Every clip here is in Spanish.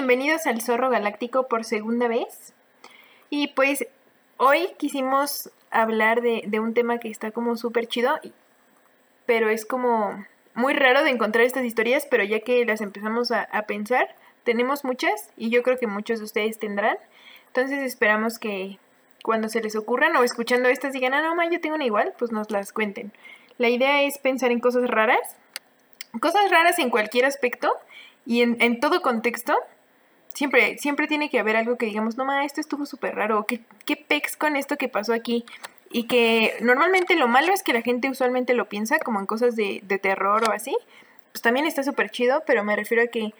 bienvenidos al Zorro Galáctico por segunda vez. Y pues hoy quisimos hablar de, un tema que está como súper chido, pero es como muy raro de encontrar estas historias, pero ya que las empezamos a, pensar, tenemos muchas y yo creo que muchos de ustedes tendrán. Entonces esperamos que cuando se les ocurran o escuchando estas digan, ah, no, ma, yo tengo una igual, pues nos las cuenten. La idea es pensar en cosas raras, cosas raras en cualquier aspecto y en, en todo contexto siempre, siempre tiene que haber algo que digamos, no, ma, esto estuvo súper raro, ¿qué, qué pex con esto que pasó aquí? Y que normalmente lo malo es que la gente usualmente lo piensa como en cosas de, de terror o así. Pues también está súper chido, pero me refiero a que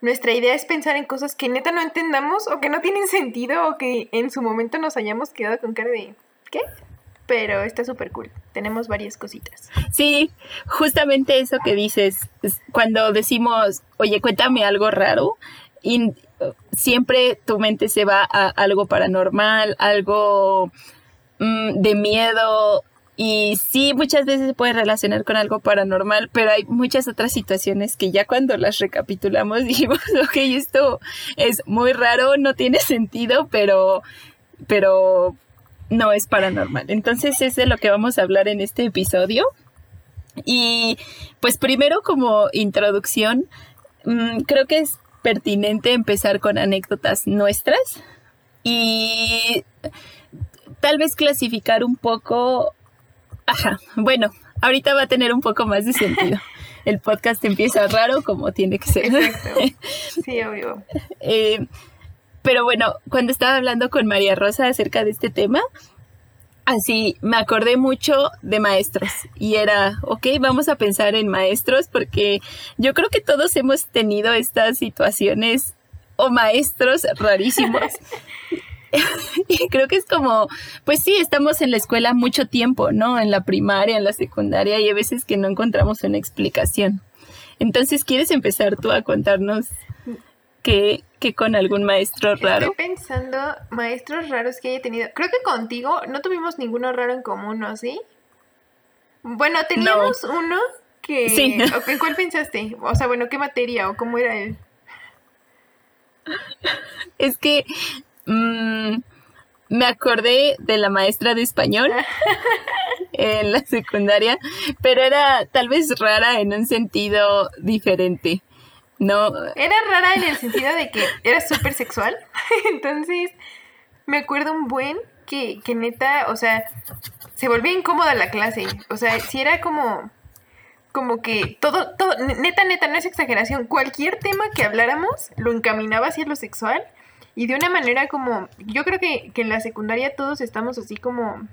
nuestra idea es pensar en cosas que neta no entendamos o que no tienen sentido o que en su momento nos hayamos quedado con cara de ¿qué? Pero está súper cool. Tenemos varias cositas. Sí, justamente eso que dices, cuando decimos, oye, cuéntame algo raro, y siempre tu mente se va a algo paranormal, algo mm, de miedo. Y sí, muchas veces se puede relacionar con algo paranormal, pero hay muchas otras situaciones que ya cuando las recapitulamos dijimos, ok, esto es muy raro, no tiene sentido, pero, pero no es paranormal. Entonces es de lo que vamos a hablar en este episodio. Y pues primero como introducción, mm, creo que es pertinente empezar con anécdotas nuestras y tal vez clasificar un poco... Ajá, bueno, ahorita va a tener un poco más de sentido. El podcast empieza raro como tiene que ser. Exacto. Sí, obvio. Eh, pero bueno, cuando estaba hablando con María Rosa acerca de este tema, así me acordé mucho de maestros y era, ok, vamos a pensar en maestros porque yo creo que todos hemos tenido estas situaciones o maestros rarísimos. y creo que es como, pues sí, estamos en la escuela mucho tiempo, ¿no? En la primaria, en la secundaria y hay veces que no encontramos una explicación. Entonces, ¿quieres empezar tú a contarnos que con algún maestro raro. Estoy pensando maestros raros que haya tenido. Creo que contigo no tuvimos ninguno raro en común, ¿no? ¿Sí? Bueno, teníamos uno que... Sí. ¿En cuál pensaste? O sea, bueno, ¿qué materia o cómo era él? Es que mm, me acordé de la maestra de español en la secundaria, pero era tal vez rara en un sentido diferente. No. Era rara en el sentido de que era súper sexual. Entonces, me acuerdo un buen que, que neta, o sea, se volvía incómoda la clase. O sea, si era como como que todo, todo, neta, neta, no es exageración. Cualquier tema que habláramos lo encaminaba hacia lo sexual y de una manera como, yo creo que, que en la secundaria todos estamos así como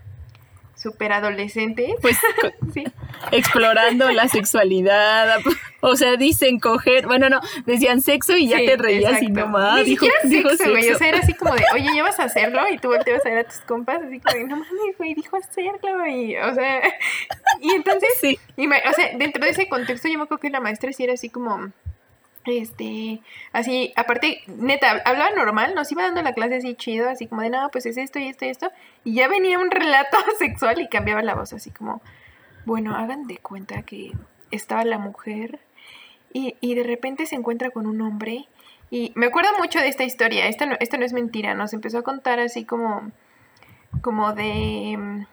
super adolescente. Pues sí. explorando la sexualidad. O sea, dicen coger, bueno, no, decían sexo y ya te reías y nomás. Ni dijo, siquiera sexo, güey. O sea, era así como de, oye, ¿ya vas a hacerlo? Y tú volteas a ver a tus compas, así como de, no mames, güey, dijo hacerlo, güey. O sea, y entonces, sí. Y o sea, dentro de ese contexto, yo me acuerdo que la maestra sí era así como este, así, aparte, neta, hablaba normal, nos iba dando la clase así chido, así como de, no, pues es esto y esto y esto, y ya venía un relato sexual y cambiaba la voz, así como, bueno, hagan de cuenta que estaba la mujer y, y de repente se encuentra con un hombre, y me acuerdo mucho de esta historia, esta no, esto no es mentira, nos empezó a contar así como, como de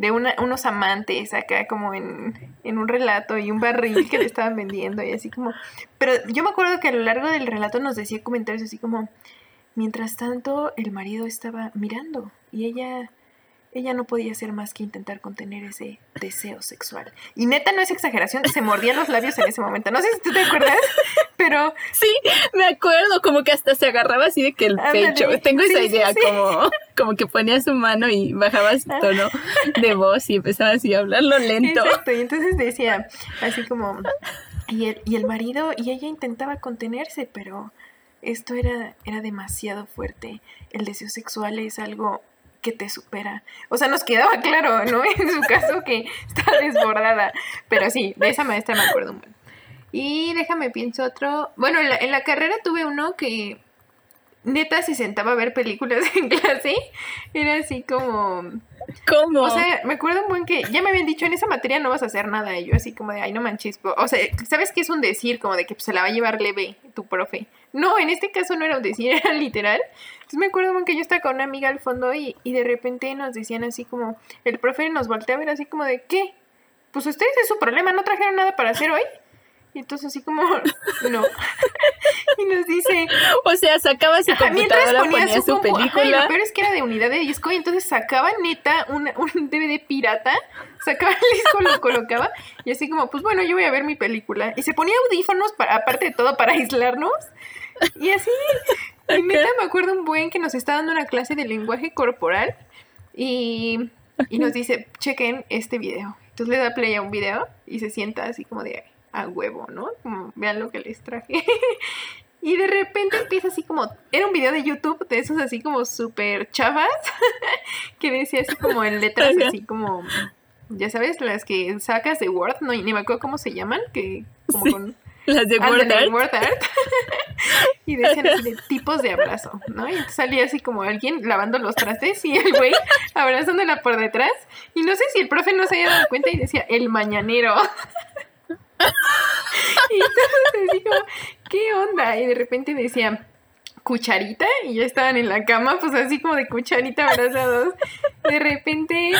de unos amantes acá como en, un relato y un barril que le estaban vendiendo y así como... Pero yo me acuerdo que a lo largo del relato nos decía comentarios así como, mientras tanto el marido estaba mirando y ella ella no podía hacer más que intentar contener ese deseo sexual. Y neta, no es exageración, se mordía los labios en ese momento. No sé si tú te acuerdas, pero... Sí, me acuerdo, como que hasta se agarraba así de que el pecho. Tengo esa idea, como, como que ponía su mano y bajaba su tono de voz y empezaba así a hablarlo lento. Exacto, y entonces decía así como... Y el, y el marido, y ella intentaba contenerse, pero esto era, era demasiado fuerte. El deseo sexual es algo que te supera. O sea, nos quedaba claro, ¿no? En su caso que está desbordada. Pero sí, de esa maestra me acuerdo. Y déjame pienso otro. Bueno, en la, carrera tuve uno que neta se sentaba a ver películas en clase, era así como... ¿Cómo? O sea, me acuerdo un buen que ya me habían dicho en esa materia no vas a hacer nada. Y yo así como de, ay, no manches. O sea, ¿sabes qué es un decir? Como de que se la va a llevar leve tu profe. No, en este caso no era un decir, era literal. Entonces me acuerdo un que yo estaba con una amiga al fondo y, y de repente nos decían así como, el profe nos voltea a ver así como de, ¿qué? Pues ustedes es su problema, ¿no trajeron nada para hacer hoy? Y entonces así como, no. y nos dice... O sea, sacaba su computadora, ponía, ponía su, película. lo peor es que era de unidad de disco y entonces sacaba neta un DVD pirata, sacaba el disco, lo colocaba y así como, pues bueno, yo voy a ver mi película. Y se ponía audífonos, para, aparte de todo, para aislarnos. Y así, y neta me acuerdo un buen que nos está dando una clase de lenguaje corporal y, y nos dice, chequen este video. Entonces le da play a un video y se sienta así como de a huevo, ¿no? Como, vean lo que les traje. Y de repente empieza así como, era un video de YouTube de esos así como súper chavas, que decía así como en letras así como, ya sabes, las que sacas de Word, no, ni me acuerdo cómo se llaman, que como con... Las de Word Art. y decían así de tipos de abrazo, ¿no? Y salía así como alguien lavando los trastes y el güey abrazándola por detrás. Y no sé si el profe no se había dado cuenta y decía, el mañanero. y entonces dijo, ¿qué onda? Y de repente decía, cucharita y ya estaban en la cama, pues así como de cucharita abrazados. De repente,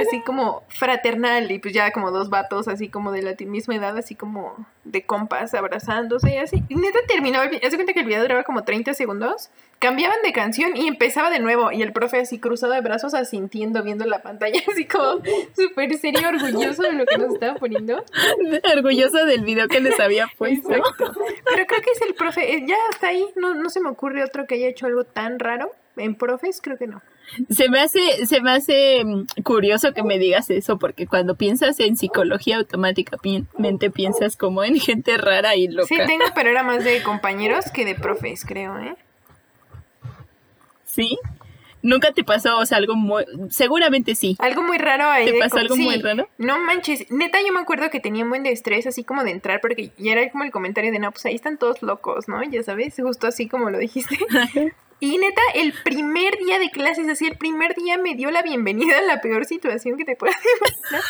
así como fraternal y pues ya como dos vatos así como de la misma edad, así como de compas abrazándose y así. Y neta terminó, hace cuenta que el video duraba como 30 segundos, cambiaban de canción y empezaba de nuevo y el profe así cruzado de brazos asintiendo, viendo la pantalla, así como súper serio, orgulloso de lo que nos estaba poniendo. Orgulloso del video que les había puesto. Pero creo que es el profe, eh, ya hasta ahí no, no se me ocurre otro que haya hecho algo tan raro. En profes creo que no. Se me hace, se me hace mm, curioso que me digas eso, porque cuando piensas en psicología automáticamente piensas como en gente rara y loca. Sí, tengo, pero era más de compañeros que de profes, creo, ¿eh? ¿Sí? ¿Nunca te pasó, o sea, algo muy... Seguramente sí. Algo muy raro ahí. ¿Te pasó algo muy raro? No manches. Neta, yo me acuerdo que tenía un buen de estrés, así como de entrar, porque ya era como el comentario de, no, pues ahí están todos locos, ¿no? Ya sabes, justo así como lo dijiste. Y neta, el primer día de clases, así, el primer día me dio la bienvenida a la peor situación que te puedas imaginar.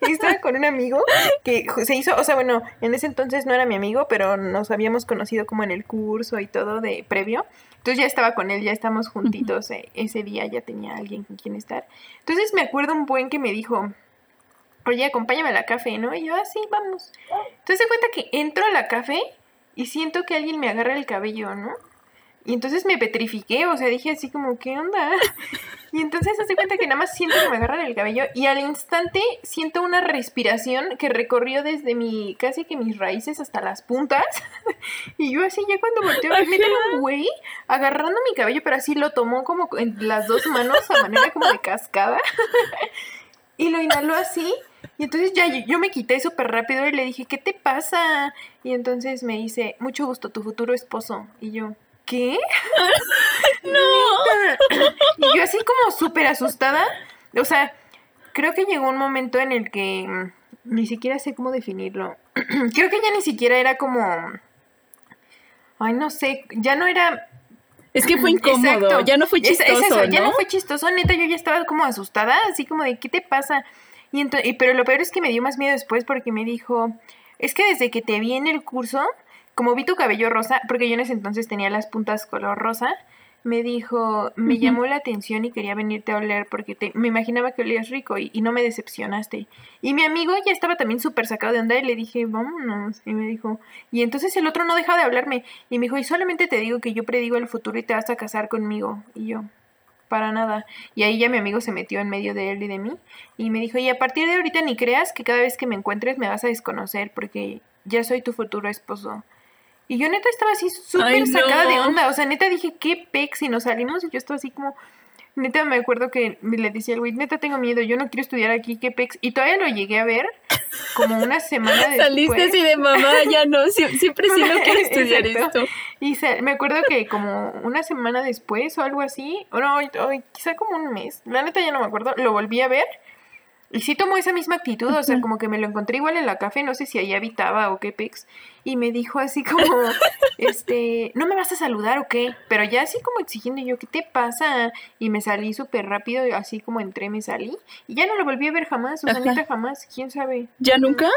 Estaba con un amigo que se hizo, o sea, bueno, en ese entonces no era mi amigo, pero nos habíamos conocido como en el curso y todo de previo. Entonces ya estaba con él, ya estamos juntitos. Eh, ese día ya tenía alguien con quien estar. Entonces me acuerdo un buen que me dijo, oye, acompáñame a la café, ¿no? Y yo, así, ah, vamos. Entonces se cuenta que entro a la café y siento que alguien me agarra el cabello, ¿no? Y entonces me petrifiqué, o sea, dije así como, ¿qué onda? Y entonces hace cuenta que nada más siento que me agarran el cabello y al instante siento una respiración que recorrió desde mi, casi que mis raíces hasta las puntas. Y yo así ya cuando volteo, me tengo un güey agarrando mi cabello, pero así lo tomó como en las dos manos a manera como de cascada. Y lo inhaló así. Y entonces ya yo me quité súper rápido y le dije, ¿qué te pasa? Y entonces me dice, mucho gusto, tu futuro esposo. Y yo, ¿qué? no. Y yo así como súper asustada. O sea, creo que llegó un momento en el que ni siquiera sé cómo definirlo. creo que ya ni siquiera era como... Ay, no sé, ya no era... Es que fue incómodo, ya no fue chistoso, ya no fue chistoso, neta, yo ya estaba como asustada, así como de, ¿qué te pasa? Y, entonces, pero lo peor es que me dio más miedo después porque me dijo, es que desde que te vi en el curso, como vi tu cabello rosa, porque yo en ese entonces tenía las puntas color rosa, me dijo, me llamó la atención y quería venirte a oler porque te, me imaginaba que olías rico y, no me decepcionaste. Y mi amigo ya estaba también súper sacado de onda y le dije, vámonos. Y me dijo, y entonces el otro no dejaba de hablarme. Y me dijo, y solamente te digo que yo predigo el futuro y te vas a casar conmigo. Y yo, para nada. Y ahí ya mi amigo se metió en medio de él y de mí. Y me dijo, y a partir de ahorita ni creas que cada vez que me encuentres me vas a desconocer porque ya soy tu futuro esposo. Y yo neta estaba así súper sacada de onda. O sea, neta dije, ¿qué pex? Y nos salimos y yo estaba así como... Neta me acuerdo que le decía al güey, neta tengo miedo, yo no quiero estudiar aquí, qué pex. Y todavía lo llegué a ver como una semana después. Saliste así de mamá, ya no, siempre sí no quiero estudiar esto. Y me acuerdo que como una semana después o algo así, o no, quizá como un mes, la neta ya no me acuerdo, lo volví a ver Y sí tomó esa misma actitud, o sea, como que me lo encontré igual en la café, no sé si ahí habitaba o qué pex, y me dijo así como, este, ¿no me vas a saludar o qué? Pero ya así como exigiendo yo, ¿qué te pasa? Y me salí súper rápido, así como entré, me salí, y ya no lo volví a ver jamás, o sea, neta jamás, quién sabe. ¿Ya nunca?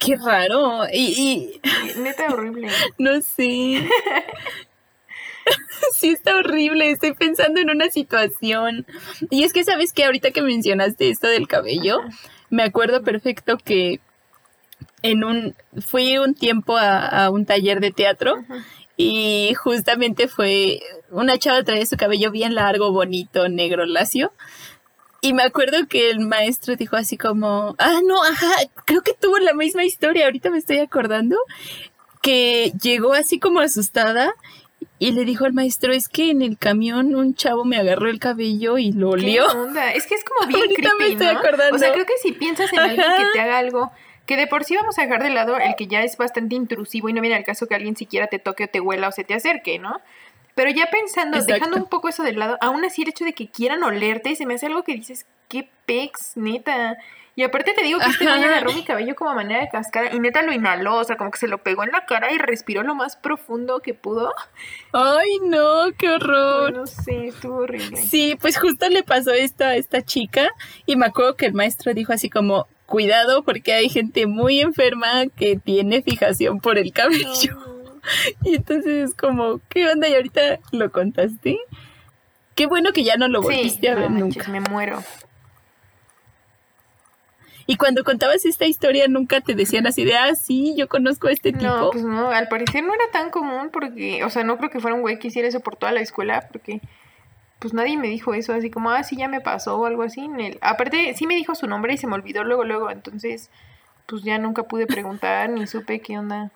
Qué raro, y... y... Neta horrible. no sé. sí, está horrible. Estoy pensando en una situación. Y es que, ¿sabes que Ahorita que mencionaste esto del cabello, me acuerdo perfecto que en un. Fui un tiempo a, un taller de teatro. Y justamente fue una chava traía su cabello bien largo, bonito, negro, lacio. Y me acuerdo que el maestro dijo así como, ah, no, ajá, creo que tuvo la misma historia, ahorita me estoy acordando, que llegó así como asustada y le dijo al maestro, es que en el camión un chavo me agarró el cabello y lo olió. Es que es como bien creepy, ¿no? O sea, creo que si piensas en alguien que te haga algo, que de por sí vamos a dejar de lado el que ya es bastante intrusivo y no viene al caso que alguien siquiera te toque o te huela o se te acerque, ¿no? Pero ya pensando, dejando un poco eso de lado, aún así el hecho de que quieran olerte, se me hace algo que dices, qué pex, neta. Y aparte te digo que este niño agarró mi cabello como manera de cascada y neta lo inhaló, o sea, como que se lo pegó en la cara y respiró lo más profundo que pudo. Ay, no, qué horror. no sé, estuvo horrible. Sí, pues justo le pasó esto a esta chica y me acuerdo que el maestro dijo así como, cuidado porque hay gente muy enferma que tiene fijación por el cabello. Y entonces es como, ¿qué onda? Y ahorita lo contaste. Qué bueno que ya no lo volviste a ver nunca. Me muero. Y cuando contabas esta historia, nunca te decían así de, ah, sí, yo conozco a este tipo. No, pues no, al parecer no era tan común porque, o sea, no creo que fuera un güey que hiciera eso por toda la escuela porque, pues nadie me dijo eso, así como, ah, sí, ya me pasó o algo así. En el... Aparte, sí me dijo su nombre y se me olvidó luego, luego, entonces, pues ya nunca pude preguntar ni supe qué onda.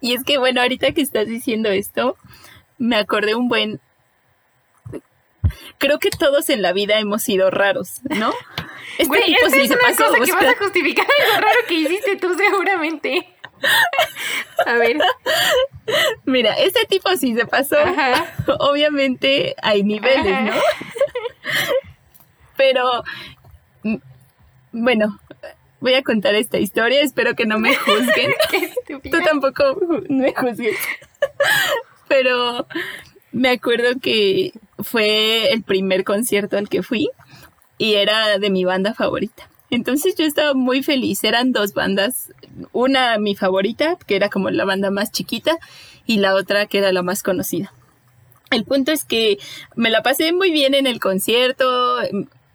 Y es que, bueno, ahorita que estás diciendo esto, me acordé un buen creo que todos en la vida hemos sido raros, ¿no? Este Güey, tipo sí es una pasó. Cosa que vas a justificar lo raro que hiciste tú seguramente. A ver. Mira, este tipo sí se pasó. Obviamente hay niveles, ¿no? Pero mm, bueno, voy a contar esta historia, espero que no me juzguen. Tú tampoco me juzgues. Pero me acuerdo que fue el primer concierto al que fui y era de mi banda favorita. Entonces yo estaba muy feliz, eran dos bandas, una mi favorita, que era como la banda más chiquita, y la otra que era la más conocida. El punto es que me la pasé muy bien en el concierto,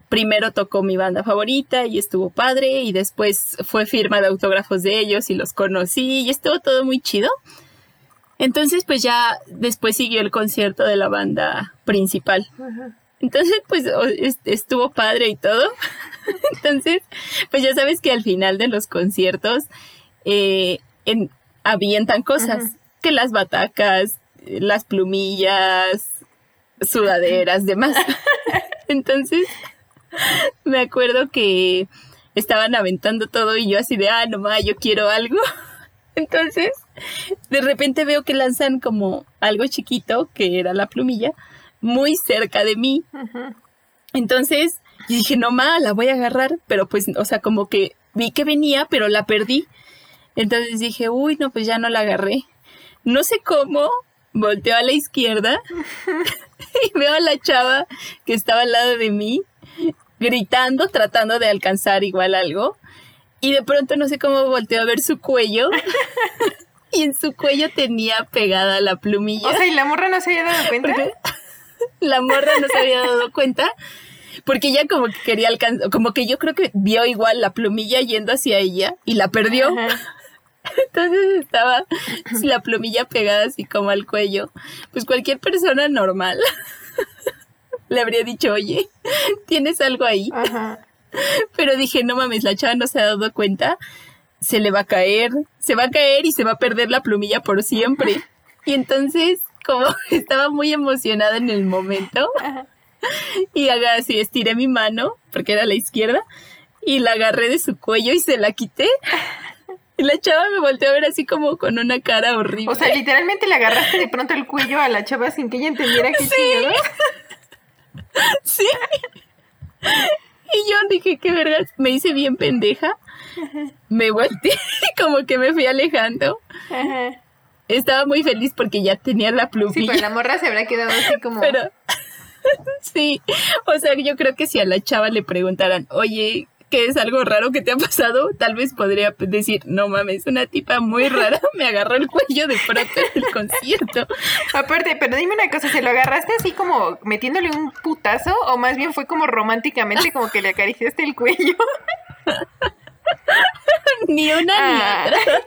primero tocó mi banda favorita y estuvo padre, y después fue firma de autógrafos de ellos y los conocí y estuvo todo muy chido. Entonces, pues ya después siguió el concierto de la banda principal. Entonces, pues estuvo padre y todo. Entonces, pues ya sabes que al final de los conciertos eh, en, avientan cosas, que las batacas, las plumillas, sudaderas, demás. Entonces, me acuerdo que estaban aventando todo y yo así de, ah, no yo quiero algo. Entonces, de repente veo que lanzan como algo chiquito, que era la plumilla, muy cerca de mí. Entonces, dije, no ma, la voy a agarrar, pero pues, o sea, como que vi que venía, pero la perdí. Entonces dije, uy, no, pues ya no la agarré. No sé cómo, volteo a la izquierda y veo a la chava que estaba al lado de mí, gritando, tratando de alcanzar igual algo. Y de pronto no sé cómo volteó a ver su cuello. y en su cuello tenía pegada la plumilla. O sea, ¿y la morra no se había dado cuenta? la morra no se había dado cuenta. Porque ella como que quería alcanzar, como que yo creo que vio igual la plumilla yendo hacia ella y la perdió. Entonces estaba la plumilla pegada así como al cuello. Pues cualquier persona normal le habría dicho, oye, ¿tienes algo ahí? Ajá. Pero dije, no mames, la chava no se ha dado cuenta, se le va a caer, se va a caer y se va a perder la plumilla por siempre. Y entonces, como estaba muy emocionada en el momento, y así estiré mi mano, porque era la izquierda, y la agarré de su cuello y se la quité. Y la chava me volteó a ver así como con una cara horrible. O sea, literalmente le agarraste de pronto el cuello a la chava sin que ella entendiera que sí. sí. Y yo dije, qué verdad, me hice bien pendeja. Me volteé, como que me fui alejando. Estaba muy feliz porque ya tenía la plumilla. Sí, pero la morra se habrá quedado así como... Pero, sí, o sea, yo creo que si a la chava le preguntaran, oye, ¿qué es algo raro que te ha pasado? Tal vez podría decir, no mames, una tipa muy rara me agarró el cuello de pronto en el concierto. Aparte, pero dime una cosa, ¿se lo agarraste así como metiéndole un putazo o más bien fue como románticamente como que le acariciaste el cuello? Ni una ni ah. otra.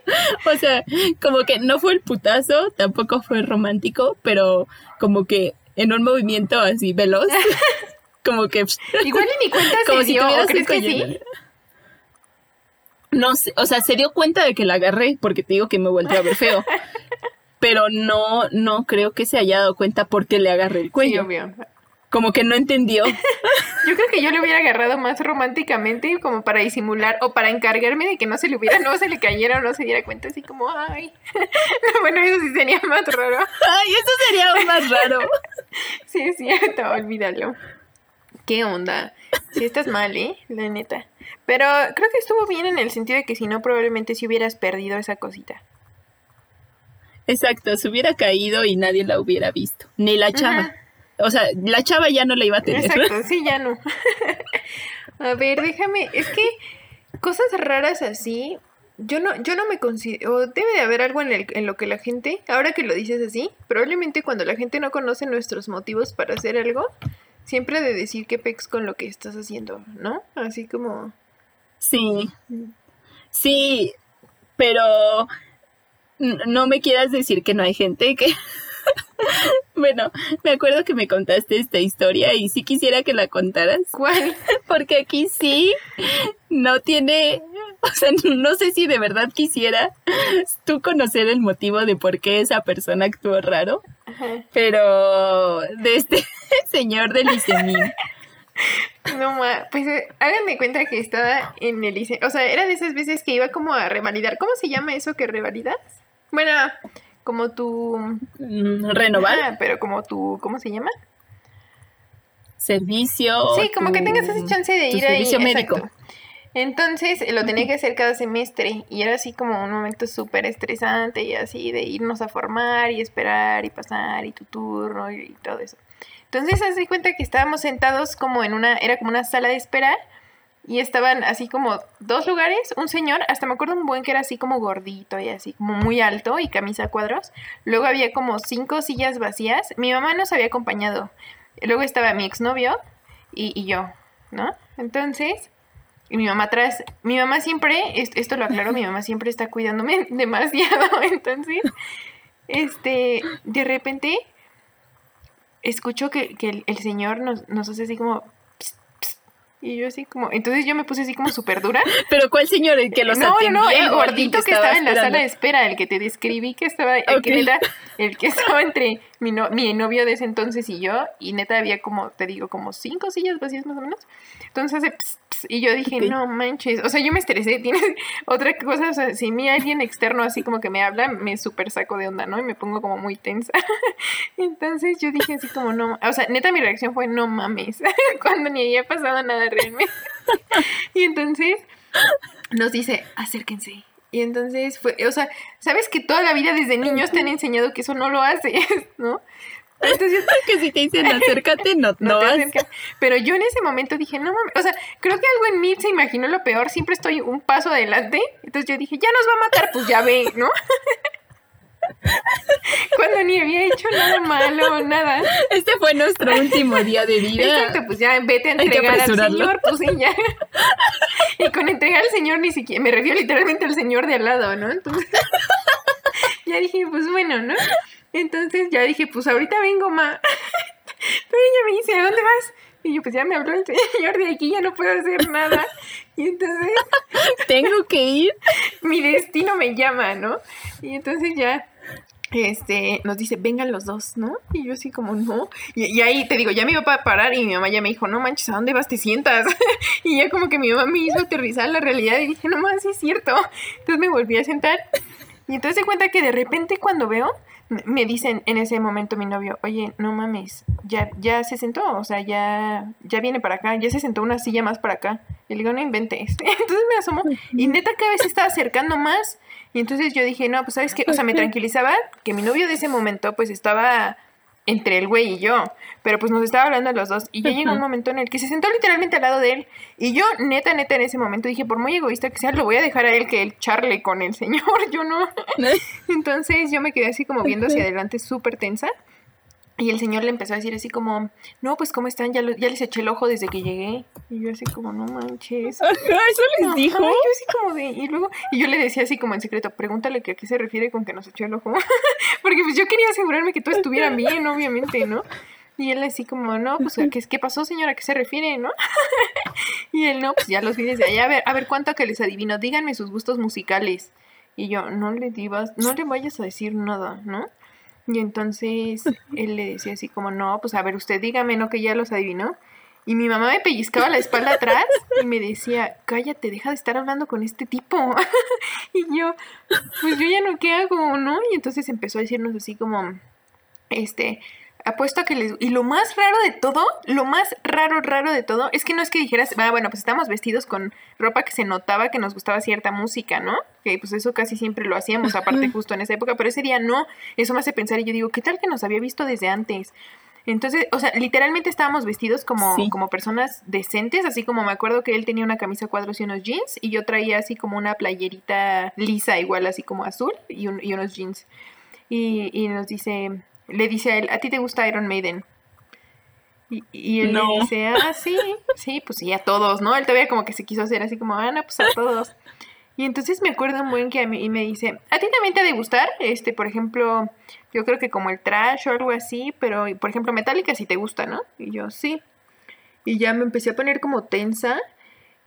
O sea, como que no fue el putazo, tampoco fue romántico, pero como que en un movimiento así veloz, como que... Igual ni cuenta como si dio, ¿crees que sí? No sé, o sea, se dio cuenta de que la agarré, porque te digo que me volvió a ver feo. Pero no, no creo que se haya dado cuenta porque le agarré el cuello. obvio como que no entendió. yo creo que yo le hubiera agarrado más románticamente como para disimular o para encargarme de que no se le hubiera, no se le cayera o no se diera cuenta así como, ay. bueno, eso sí sería más raro. Ay, eso sería aún más raro. sí, es cierto, olvídalo. ¿Qué onda? Si estás mal, ¿eh? La neta. Pero creo que estuvo bien en el sentido de que si no, probablemente si hubieras perdido esa cosita. Exacto, se hubiera caído y nadie la hubiera visto. Ni la chava. O sea, la chava ya no la iba a tener. Exacto, sí, ya no. a ver, déjame, es que cosas raras así, yo no, yo no me considero, debe de haber algo en, el, en lo que la gente, ahora que lo dices así, probablemente cuando la gente no conoce nuestros motivos para hacer algo, siempre de decir que pex con lo que estás haciendo, ¿no? Así como... Sí, sí, pero no me quieras decir que no hay gente que bueno, me acuerdo que me contaste esta historia y sí quisiera que la contaras. ¿Cuál? Porque aquí sí no tiene, o sea, no sé si de verdad quisiera tú conocer el motivo de por qué esa persona actuó raro, pero de este señor del Licemín. No, ma, pues eh, háganme cuenta que estaba en el liceo, o sea, era de esas veces que iba como a revalidar. ¿Cómo se llama eso que revalidas? Bueno, como tu... Mm, renovar. Ah, pero como tu, ¿cómo se llama? Servicio. Sí, como que tengas esa chance de ir servicio médico. Entonces lo tenía que hacer cada semestre y era así como un momento súper estresante y así de irnos a formar y esperar y pasar y tu turno y, todo eso. Entonces haz de cuenta que estábamos sentados como en una, era como una sala de espera y estaban así como dos lugares, un señor, hasta me acuerdo un buen que era así como gordito y así como muy alto y camisa a cuadros. Luego había como cinco sillas vacías. Mi mamá nos había acompañado. Luego estaba mi exnovio y, y yo, ¿no? Entonces, y mi mamá atrás, mi mamá siempre, esto lo aclaro, mi mamá siempre está cuidándome demasiado. Entonces, este, de repente, escucho que, que el, señor nos, nos hace así como y yo así como, entonces yo me puse así como súper dura. ¿Pero cuál señor? ¿El que los No, no, el gordito que, estaba, en la sala de espera, el que te describí que estaba, el que era, el que estaba entre mi, mi novio de ese entonces y yo, y neta había como, te digo, como cinco sillas vacías más o menos. Entonces hace y yo dije, no manches, o sea, yo me estresé, tienes otra cosa, o sea, si mi alguien externo así como que me habla, me súper saco de onda, ¿no? Y me pongo como muy tensa. Entonces yo dije así como, no, o sea, neta mi reacción fue, no mames, cuando ni había pasado nada realmente. y entonces nos dice, acérquense. Y entonces fue, o sea, sabes que toda la vida desde niños te han enseñado que eso no lo haces, ¿no? Entonces, que si te dicen acércate, no, no, vas. Pero yo en ese momento dije, no mames, o sea, creo que algo en mí se imaginó lo peor, siempre estoy un paso adelante. Entonces yo dije, ya nos va a matar, pues ya ve, ¿no? Cuando ni había hecho nada malo, nada. Este fue nuestro último día de vida. Exacto, pues ya vete a entregar al señor, pues ya. Y con entregar al señor ni siquiera, me refiero literalmente al señor de al lado, ¿no? Entonces, ya dije, pues bueno, ¿no? Entonces ya dije, pues ahorita vengo, ma. Pero ella me dice, ¿a dónde vas? Y yo, pues ya me habló el señor de aquí, ya no puedo hacer nada. Y entonces... Tengo que ir. Mi destino me llama, ¿no? Y entonces ya este, nos dice, vengan los dos, ¿no? Y yo así como, no. Y, ahí te digo, ya me iba a parar y mi mamá ya me dijo, no manches, ¿a dónde vas? Te sientas. y ya como que mi mamá me hizo aterrizar la realidad y dije, no más, sí es cierto. Entonces me volví a sentar Y entonces se cuenta que de repente cuando veo, me dicen en ese momento mi novio, oye, no mames, ya, ya se sentó, o sea, ya, ya viene para acá, ya se sentó una silla más para acá. Y le digo, no inventes. Entonces me asomo y neta cada vez se estaba acercando más. Y entonces yo dije, no, pues sabes qué, o sea, me tranquilizaba que mi novio de ese momento pues estaba entre el güey y yo. Pero pues nos estaba hablando los dos. Y ya llegó un momento en el que se sentó literalmente al lado de él. Y yo, neta, neta, en ese momento dije, por muy egoísta que sea, lo voy a dejar a él que él charle con el señor. Yo no. Entonces yo me quedé así como viendo hacia adelante súper tensa. Y el señor le empezó a decir así como, no, pues ¿cómo están? Ya, ya les eché el ojo desde que llegué. Y yo así como, no manches. eso les dijo. yo así como de, y luego, y yo le decía así como en secreto, pregúntale que a qué se refiere con que nos echó el ojo. Porque pues yo quería asegurarme que todo estuviera bien, obviamente, ¿no? Y él así como, no, pues ¿qué, qué pasó señora? ¿A qué se refiere, no? y él, no, pues ya los vi desde allá, a ver, a ver cuánto que les adivino, díganme sus gustos musicales. Y yo, no le divas, no le vayas a decir nada, ¿no? Y entonces él le decía así como, no, pues a ver, usted dígame, ¿no? Que ya los adivinó. Y mi mamá me pellizcaba la espalda atrás y me decía, cállate, deja de estar hablando con este tipo. y yo, pues yo ya no, ¿qué hago? ¿No? Y entonces empezó a decirnos así como, este, apuesto a que les... Y lo más raro de todo, lo más raro, raro de todo, es que no es que dijeras, ah, bueno, pues estamos vestidos con ropa que se notaba que nos gustaba cierta música, ¿no? Que pues eso casi siempre lo hacíamos, aparte justo en esa época, pero ese día no, eso me hace pensar y yo digo, ¿qué tal que nos había visto desde antes? Entonces, o sea, literalmente estábamos vestidos como, como personas decentes, así como me acuerdo que él tenía una camisa cuadros y unos jeans, y yo traía así como una playerita lisa, igual así como azul, y, y unos jeans. Y, y nos dice, le dice a él, ¿a ti te gusta Iron Maiden? Y, él le dice, ah, sí, sí, pues sí, a todos, ¿no? Él todavía como que se quiso hacer así como, ah, no, pues a todos. Y entonces me acuerdo muy bien que a mí y me dice, ¿a ti también te ha de gustar? Este, por ejemplo, yo creo que como el trash o algo así, pero por ejemplo Metallica sí te gusta, ¿no? Y yo, sí. Y ya me empecé a poner como tensa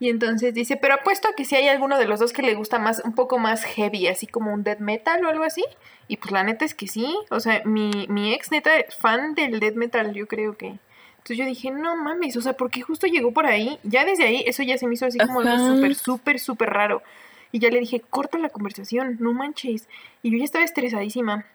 y entonces dice, pero apuesto a que si hay alguno de los dos que le gusta más, un poco más heavy, así como un death metal o algo así. Y pues la neta es que sí. O sea, mi, mi ex neta fan del death metal, yo creo que. Entonces yo dije, no mames, o sea, porque justo llegó por ahí. Ya desde ahí, eso ya se me hizo así como algo súper, súper, súper raro. Y ya le dije, corta la conversación, no manches. Y yo ya estaba estresadísima.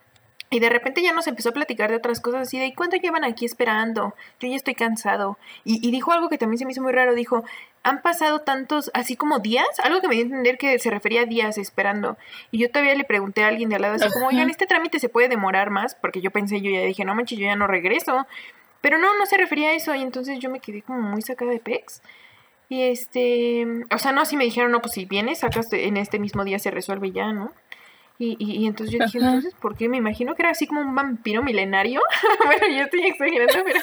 Y de repente ya nos empezó a platicar de otras cosas así de ¿y cuánto llevan aquí esperando? Yo ya estoy cansado. Y, y, dijo algo que también se me hizo muy raro. Dijo, han pasado tantos, así como días, algo que me dio a entender que se refería a días esperando. Y yo todavía le pregunté a alguien de al lado así como, oigan, este trámite se puede demorar más, porque yo pensé, yo ya dije, no manches, yo ya no regreso. Pero no, no se refería a eso. Y entonces yo me quedé como muy sacada de pex. Y este, o sea, no, si me dijeron, no, pues si vienes, sacas en este mismo día se resuelve ya, ¿no? Y, y, entonces yo dije, entonces, ¿por qué? Me imagino que era así como un vampiro milenario. bueno, yo estoy exagerando, pero...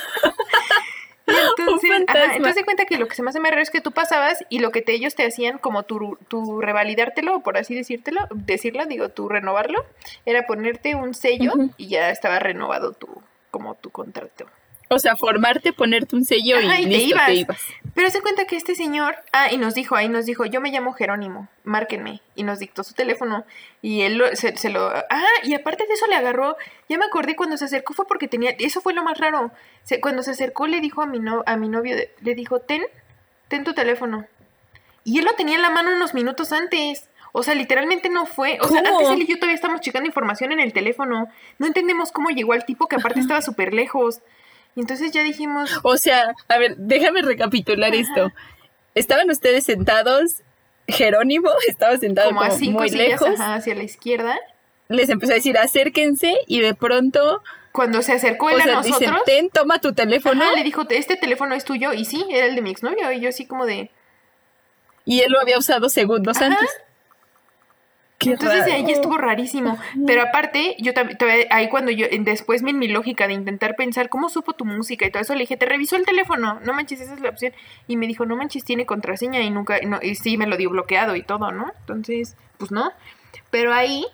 entonces, ajá, entonces se cuenta que lo que se me hace más raro es que tú pasabas y lo que te, ellos te hacían como tu, tu revalidártelo, por así decírtelo, decirlo, digo, tu renovarlo, era ponerte un sello y ya estaba renovado tu, como tu contrato. O sea, formarte, ponerte un sello y, listo, te, ibas. Pero se cuenta que este señor, ah, y nos dijo, ahí nos dijo, yo me llamo Jerónimo, márquenme. Y nos dictó su teléfono. Y él se, lo... Ah, y aparte de eso le agarró, ya me acordé cuando se acercó fue porque tenía, eso fue lo más raro. cuando se acercó le dijo a mi, no, a mi novio, le dijo, ten, ten tu teléfono. Y él lo tenía en la mano unos minutos antes. O sea, literalmente no fue. O sea, antes él y yo todavía estamos checando información en el teléfono. No entendemos cómo llegó al tipo que aparte estaba súper lejos. Y entonces ya dijimos... O sea, a ver, déjame recapitular esto. Estaban ustedes sentados, Jerónimo estaba sentado como, muy lejos. hacia la izquierda. Les empezó a decir, acérquense y de pronto... Cuando se acercó él a nosotros... Dicen, Ten, toma tu teléfono. le dijo, este teléfono es tuyo. Y sí, era el de mi exnovio. Y yo así como de... Y él lo había usado segundos antes. Entonces ahí estuvo rarísimo. Pero aparte, yo también, ahí cuando yo, después mi, mi lógica de intentar pensar cómo supo tu música y todo eso, le dije, te revisó el teléfono, no manches, esa es la opción. Y me dijo, no manches, tiene contraseña y nunca, no, y sí me lo dio bloqueado y todo, ¿no? Entonces, pues no. Pero ahí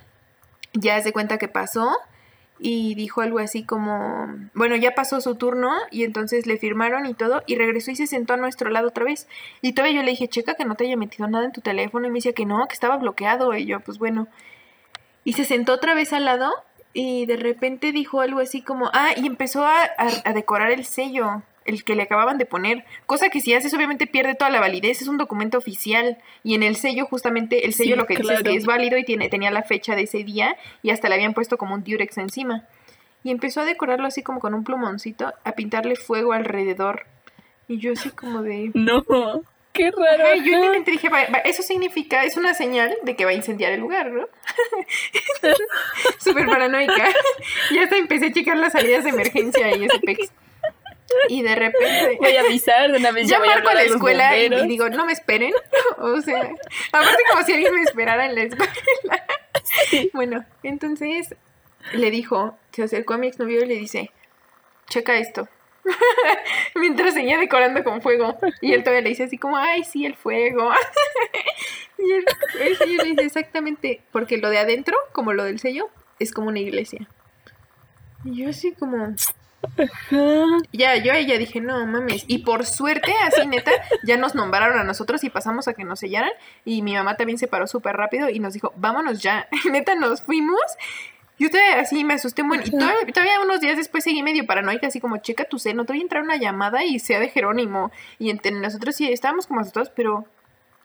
ya se cuenta que pasó y dijo algo así como, bueno, ya pasó su turno y entonces le firmaron y todo y regresó y se sentó a nuestro lado otra vez. Y todavía yo le dije, checa que no te haya metido nada en tu teléfono y me decía que no, que estaba bloqueado y yo, pues bueno. Y se sentó otra vez al lado y de repente dijo algo así como, ah, y empezó a, decorar el sello. El que le acababan de poner. Cosa que si haces obviamente pierde toda la validez, es un documento oficial y en el sello justamente el sello lo que dice es que es válido y tiene, tenía la fecha de ese día y hasta le habían puesto como un diurex encima. Y empezó a decorarlo así como con un plumoncito, a pintarle fuego alrededor. Y yo así como de... No, qué raro. yo en dije, eso significa, es una señal de que va a incendiar el lugar, ¿no? Súper paranoica. y hasta empecé a checar las salidas de emergencia y ese pex. Y de repente. Voy a avisar de una vez. Ya marco a la escuela y digo, no me esperen. O sea, aparte, como si alguien me esperara en la escuela. Bueno, entonces le dijo, se acercó a mi exnovio y le dice: Checa esto. Mientras seguía decorando con fuego. Y él todavía le dice así como, ay, sí, el fuego. y él, el le dice exactamente, porque lo de adentro, como lo del sello, es como una iglesia. Y yo así como, ya, yo ya dije, no mames. Y por suerte, así neta, ya nos nombraron a nosotros y pasamos a que nos sellaran. Y mi mamá también se paró súper rápido y nos dijo, vámonos ya. neta, nos fuimos. Yo todavía así me asusté muy. Y todavía, unos días después seguí medio paranoica, así como, checa tu seno, te voy a entrar una llamada y sea de Jerónimo. Y entre nosotros sí estábamos como asustados, pero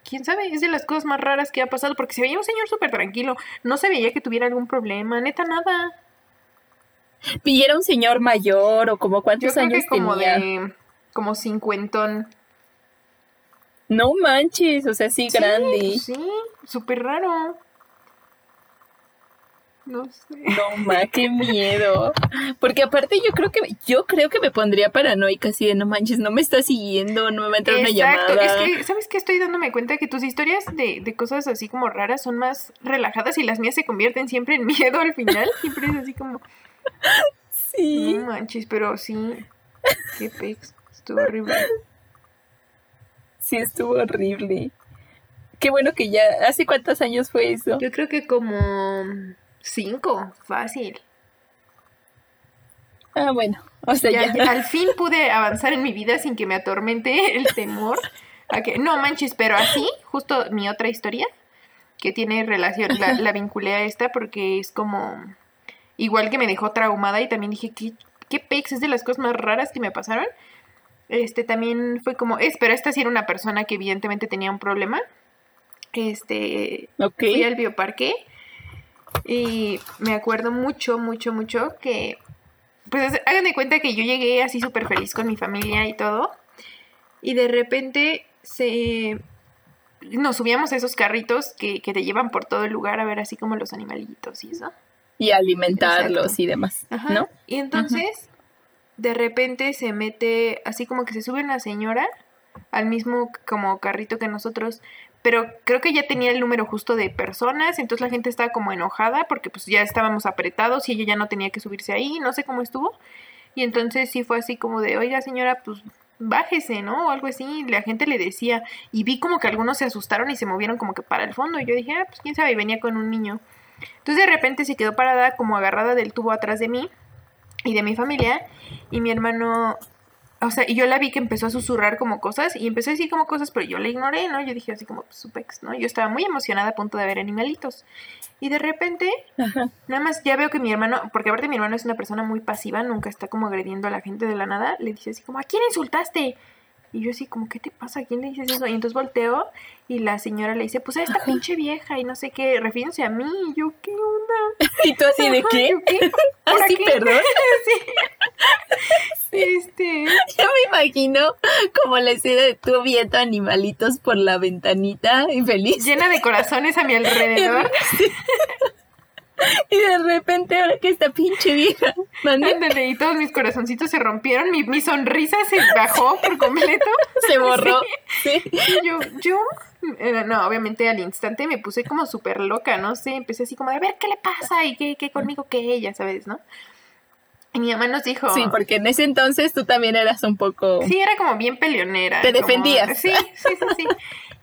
quién sabe, es de las cosas más raras que ha pasado, porque se veía un señor súper tranquilo, no se veía que tuviera algún problema, neta nada. ¿Y era un señor mayor o como cuántos Yo años como De, como cincuentón. No manches, o sea, sí, grande. Sí, súper raro. No sé. No ma, qué miedo. Porque aparte yo creo que yo creo que me pondría paranoica así de no manches, no me está siguiendo, no me va a entrar una llamada. Es que, ¿sabes qué? Estoy dándome cuenta que tus historias de, de cosas así como raras son más relajadas y las mías se convierten siempre en miedo al final. Siempre es así como, Sí. No manches, pero sí. Qué pex. Estuvo horrible. Sí, estuvo horrible. Qué bueno que ya. ¿Hace cuántos años fue eso? Yo creo que como cinco, fácil. Ah, bueno. O sea, ya, Al fin pude avanzar en mi vida sin que me atormente el temor. A que, no manches, pero así, justo mi otra historia, que tiene relación, la, la vinculé a esta porque es como igual que me dejó traumada y también dije, ¿qué, qué pex? Es de las cosas más raras que me pasaron. Este también fue como, es, pero esta sí era una persona que evidentemente tenía un problema. Este, fui al bioparque y me acuerdo mucho, mucho, mucho que, pues hagan de cuenta que yo llegué así súper feliz con mi familia y todo. Y de repente se nos subíamos a esos carritos que, que, te llevan por todo el lugar a ver así como los animalitos y eso y alimentarlos y demás, ¿no? Y entonces, de repente se mete, así como que se sube una señora al mismo como carrito que nosotros, pero creo que ya tenía el número justo de personas, entonces la gente estaba como enojada porque pues ya estábamos apretados y ella ya no tenía que subirse ahí, no sé cómo estuvo. Y entonces sí fue así como de, oiga señora, pues bájese, ¿no? O algo así, la gente le decía, y vi como que algunos se asustaron y se movieron como que para el fondo, y yo dije, ah, pues quién sabe, venía con un niño. Entonces de repente se quedó parada como agarrada del tubo atrás de mí y de mi familia y mi hermano, o sea, y yo la vi que empezó a susurrar como cosas y empezó a decir como cosas, pero yo la ignoré, ¿no? Yo dije así como pues, supex, ¿no? Yo estaba muy emocionada a punto de ver animalitos. Y de repente, nada más ya veo que mi hermano, porque aparte mi hermano es una persona muy pasiva, nunca está como agrediendo a la gente de la nada, le dice así como, ¿a quién insultaste? Y yo así como, ¿qué te pasa? ¿A quién le dices eso? Y entonces volteo y la señora le dice, pues a esta pinche vieja y no sé qué, refírense a mí. Y yo, ¿qué onda? ¿Y tú así de qué? ¿Qué? ¿Así, perdón? sí. Este... Yo me imagino como la escena de tú viendo animalitos por la ventanita, infeliz. Llena de corazones a mi alrededor. Y de repente, ahora que esta pinche vieja. Y todos mis corazoncitos se rompieron, mi, mi, sonrisa se bajó por completo. Se borró. Sí. yo, yo, eh, no, obviamente al instante me puse como súper loca, no sé, empecé así como de a ver qué le pasa y qué, qué conmigo, qué ella, ¿sabes? ¿No? Y mi mamá nos dijo. Sí, porque en ese entonces tú también eras un poco. Sí, era como bien peleonera. Te defendías. Sí, sí, sí, sí.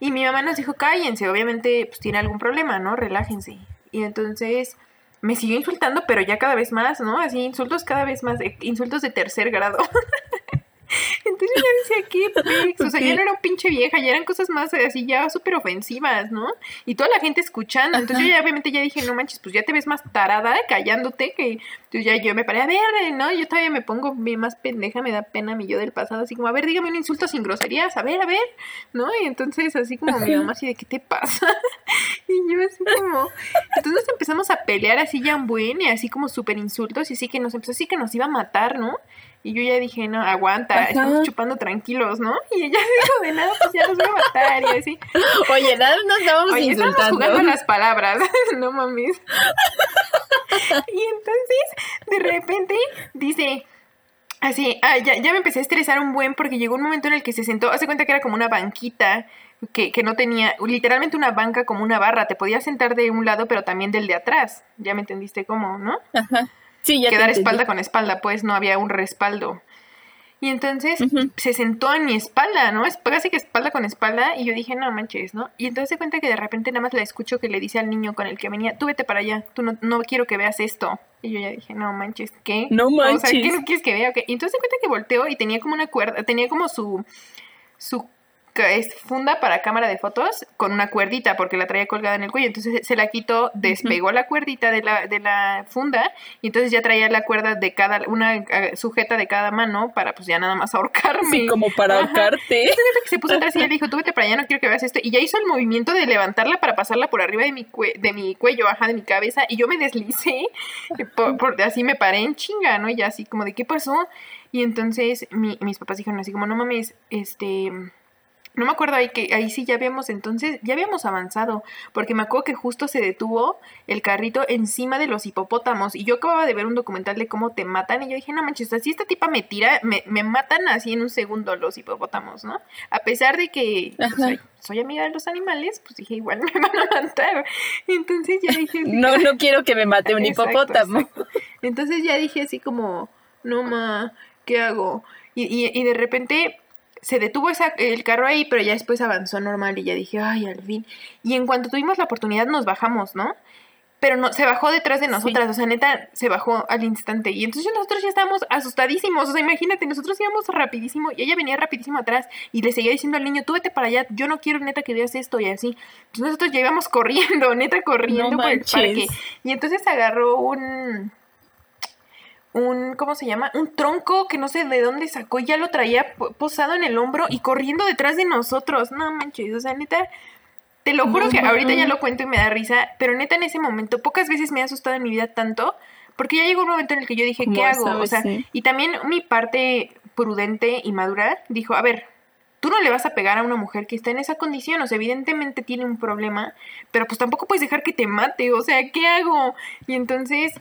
Y mi mamá nos dijo, cállense, obviamente, pues tiene algún problema, ¿no? Relájense. Y entonces me siguió insultando, pero ya cada vez más, ¿no? Así, insultos cada vez más, insultos de tercer grado. entonces yo ya decía, ¿qué pex? O sea, ya no era un pinche vieja, ya eran cosas más así, ya súper ofensivas, ¿no? Y toda la gente escuchando. Entonces yo ya obviamente ya dije, no manches, pues ya te ves más tarada callándote que. Entonces ya yo me paré a ver, ¿no? Yo todavía me pongo más pendeja, me da pena a mí yo del pasado, así como, a ver, dígame un insulto sin groserías, a ver, a ver, ¿no? Y entonces así como mi mamá así de, ¿qué te pasa? y yo así como. Entonces empezamos a pelear así ya un buen y así como súper insultos y así que nos empezó así que nos iba a matar, ¿no? Y yo ya dije, no, aguanta, estamos chupando tranquilos, ¿no? Y ella dijo, de nada, pues ya nos voy a matar y así. Oye, nada, nos estábamos Oye, insultando. Estamos jugando las palabras, no mames. y entonces, de repente, dice, así, ah, ya, ya me empecé a estresar un buen porque llegó un momento en el que se sentó, hace cuenta que era como una banquita que, que, no tenía, literalmente una banca como una barra, te podías sentar de un lado pero también del de atrás, ya me entendiste cómo, ¿no? Ajá. Sí, ya quedar espalda con espalda, pues no había un respaldo. Y entonces se sentó en mi espalda, ¿no? Es casi que espalda con espalda. Y yo dije, no manches, ¿no? Y entonces se cuenta que de repente nada más la escucho que le dice al niño con el que venía, tú vete para allá, tú no, no quiero que veas esto. Y yo ya dije, no manches, ¿qué? No manches. O sea, ¿qué no quieres que vea? Y entonces se cuenta que volteó y tenía como una cuerda, tenía como su, su funda para cámara de fotos con una cuerdita porque la traía colgada en el cuello. Entonces se la quitó, despegó la cuerdita de la, de la funda y entonces ya traía la cuerda de cada, una sujeta de cada mano para pues ya nada más ahorcarme. Sí, como para ahorcarte. Entonces que se puso atrás y ella dijo, tú vete para allá, no quiero que veas esto. Y ya hizo el movimiento de levantarla para pasarla por arriba de mi, de mi cuello, ajá, de mi cabeza. Y yo me deslicé, por, así me paré en chinga, ¿no? Y ya así como de, ¿qué pasó? Y entonces mis papás dijeron así como, no mames, este no me acuerdo ahí que ahí sí ya habíamos entonces, ya habíamos avanzado, porque me acuerdo que justo se detuvo el carrito encima de los hipopótamos y yo acababa de ver un documental de cómo te matan y yo dije, no manches, si esta tipa me tira, me, me matan así en un segundo los hipopótamos, ¿no? A pesar de que pues, soy, amiga de los animales, pues dije, igual me van a matar. Entonces ya dije... no, no quiero que me mate un hipopótamo. Entonces ya dije así como, no ma, ¿qué hago? Y, y, y de repente se detuvo esa, el carro ahí, pero ya después avanzó normal y ya dije, ay, al fin. Y en cuanto tuvimos la oportunidad nos bajamos, ¿no? Pero no, se bajó detrás de nosotras, o sea, neta, se bajó al instante. Y entonces nosotros ya estábamos asustadísimos, o sea, imagínate, nosotros íbamos rapidísimo y ella venía rapidísimo atrás y le seguía diciendo al niño, tú vete para allá, yo no quiero neta que veas esto y así. Entonces nosotros ya íbamos corriendo, neta, corriendo por el parque. Y entonces agarró un un, ¿cómo se llama? Un tronco que no sé de dónde sacó y ya lo traía posado en el hombro y corriendo detrás de nosotros. No manches, o sea, neta, te lo juro que ahorita ya lo cuento y me da risa, pero neta en ese momento, pocas veces me ha asustado en mi vida tanto, porque ya llegó un momento en el que yo dije, ¿qué hago? O sea, y también mi parte prudente y madura dijo, a ver, tú no le vas a pegar a una mujer que está en esa condición, o sea, evidentemente tiene un problema, pero pues tampoco puedes dejar que te mate, o sea, ¿qué hago? Y entonces,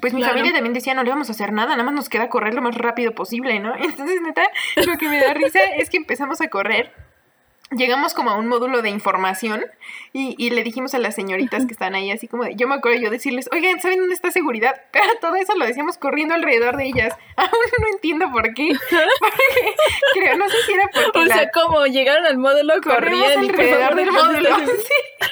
pues mi familia también decía, no le vamos a hacer nada, nada más nos queda correr lo más rápido posible, ¿no? entonces, neta, lo que me da risa es que empezamos a correr llegamos como a un módulo de información y, y, le dijimos a las señoritas que están ahí así como de, yo me acuerdo yo decirles, oigan, ¿saben dónde está seguridad? Pero todo eso lo decíamos corriendo alrededor de ellas. Aún no entiendo por qué. Porque, creo, no sé si era porque... O sea, como llegaron al módulo corriendo alrededor del módulo. Sí.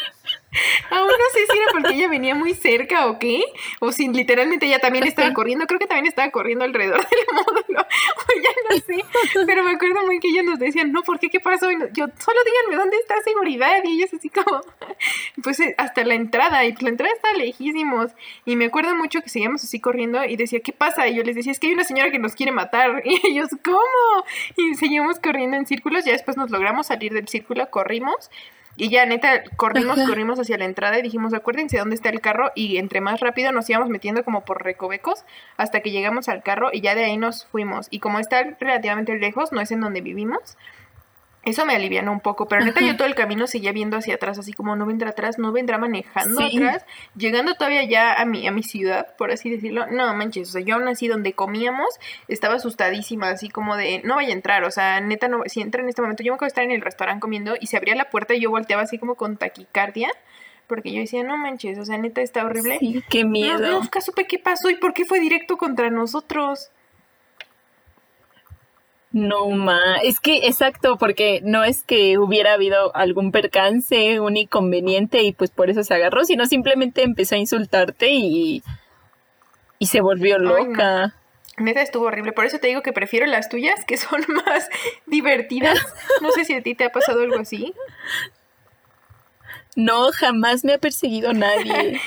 Aún no sé si era porque ella venía muy cerca o qué, o si literalmente ella también estaba corriendo, creo que también estaba corriendo alrededor del módulo, o ya no sé, pero me acuerdo muy que ellos nos decían, no, ¿por qué? ¿Qué pasó? Y yo, solo díganme dónde está seguridad, y ellos así como, pues eh, hasta la entrada, y la entrada está lejísimos, y me acuerdo mucho que seguíamos así corriendo, y decía, ¿qué pasa? Y yo les decía, es que hay una señora que nos quiere matar, y ellos, ¿cómo? Y seguimos corriendo en círculos, ya después nos logramos salir del círculo, corrimos, y ya, neta, corrimos, corrimos hacia la entrada y dijimos, acuérdense dónde está el carro. Y entre más rápido nos íbamos metiendo como por recovecos hasta que llegamos al carro y ya de ahí nos fuimos. Y como está relativamente lejos, no es en donde vivimos, eso me alivianó un poco, pero neta yo todo el camino seguía viendo hacia atrás, así como no vendrá atrás, no vendrá manejando atrás, llegando todavía ya a mi, a mi ciudad, por así decirlo, no manches, o sea, yo aún así donde comíamos estaba asustadísima, así como de, no vaya a entrar, o sea, neta, no, si entra en este momento, yo me acuerdo de estar en el restaurante comiendo y se abría la puerta y yo volteaba así como con taquicardia, porque yo decía, no manches, o sea, neta está horrible. Sí, qué miedo. No, nunca supe qué pasó y por qué fue directo contra nosotros. No, ma, es que exacto, porque no es que hubiera habido algún percance, un inconveniente y pues por eso se agarró, sino simplemente empezó a insultarte y, y se volvió loca. Neta estuvo horrible, por eso te digo que prefiero las tuyas, que son más divertidas. No sé si a ti te ha pasado algo así. No, jamás me ha perseguido nadie.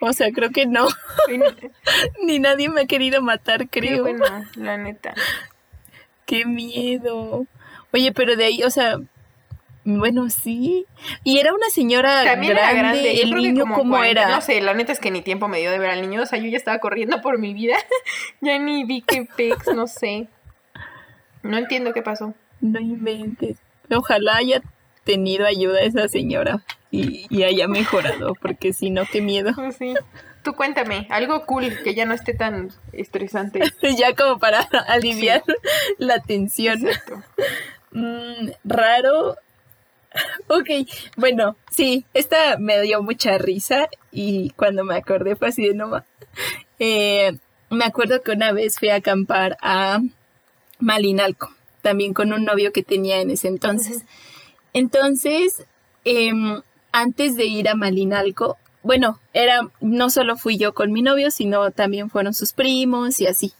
O sea, creo que no. Ni nadie me ha querido matar, creo. Qué bueno, la neta. Qué miedo. Oye, pero de ahí, o sea, bueno, sí. Y era una señora También grande. Era grande. El niño, ¿cómo era? No sé, la neta es que ni tiempo me dio de ver al niño. O sea, yo ya estaba corriendo por mi vida. ya ni vi que pex, no sé. No entiendo qué pasó. No inventes. Ojalá haya tenido ayuda esa señora y, y haya mejorado, porque si no, qué miedo. Pues sí. Tú cuéntame, algo cool que ya no esté tan estresante. ya como para aliviar la tensión. Mm, raro. Ok, bueno, sí, esta me dio mucha risa y cuando me acordé fue así de no eh, me acuerdo que una vez fui a acampar a Malinalco, también con un novio que tenía en ese entonces. Entonces, em, antes de ir a Malinalco, bueno, era, no solo fui yo con mi novio, sino también fueron sus primos y así.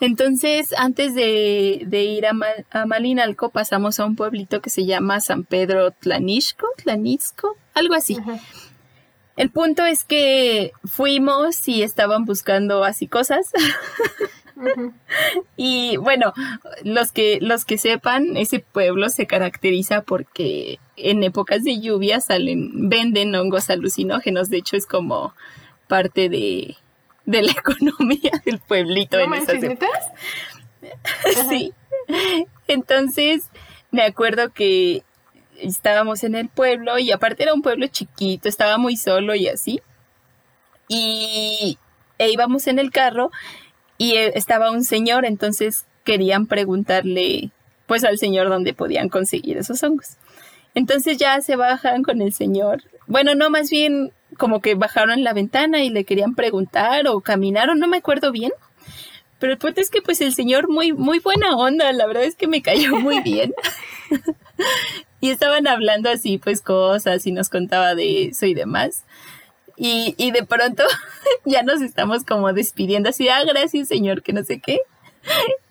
Entonces, antes de, ir a, a, Malinalco, pasamos a un pueblito que se llama San Pedro Tlanisco, Tlanisco, algo así. El punto es que fuimos y estaban buscando así cosas. y bueno, los que, los que sepan, ese pueblo se caracteriza porque en épocas de lluvia salen, venden hongos alucinógenos. De hecho, es como parte de, la economía del pueblito en esas épocas. sí. Entonces, me acuerdo que estábamos en el pueblo y aparte era un pueblo chiquito, estaba muy solo y así. Y e íbamos en el carro y eh, estaba un señor, entonces querían preguntarle pues al señor dónde podían conseguir esos hongos. Entonces ya se bajan con el señor. Bueno, no, más bien como que bajaron la ventana y le querían preguntar o caminaron, no me acuerdo bien. Pero el punto es que pues el señor muy muy buena onda, la verdad es que me cayó muy bien. y estaban hablando así pues cosas y nos contaba de eso y demás. Y, y de pronto ya nos estamos como despidiendo así, ah, gracias señor, que no sé qué.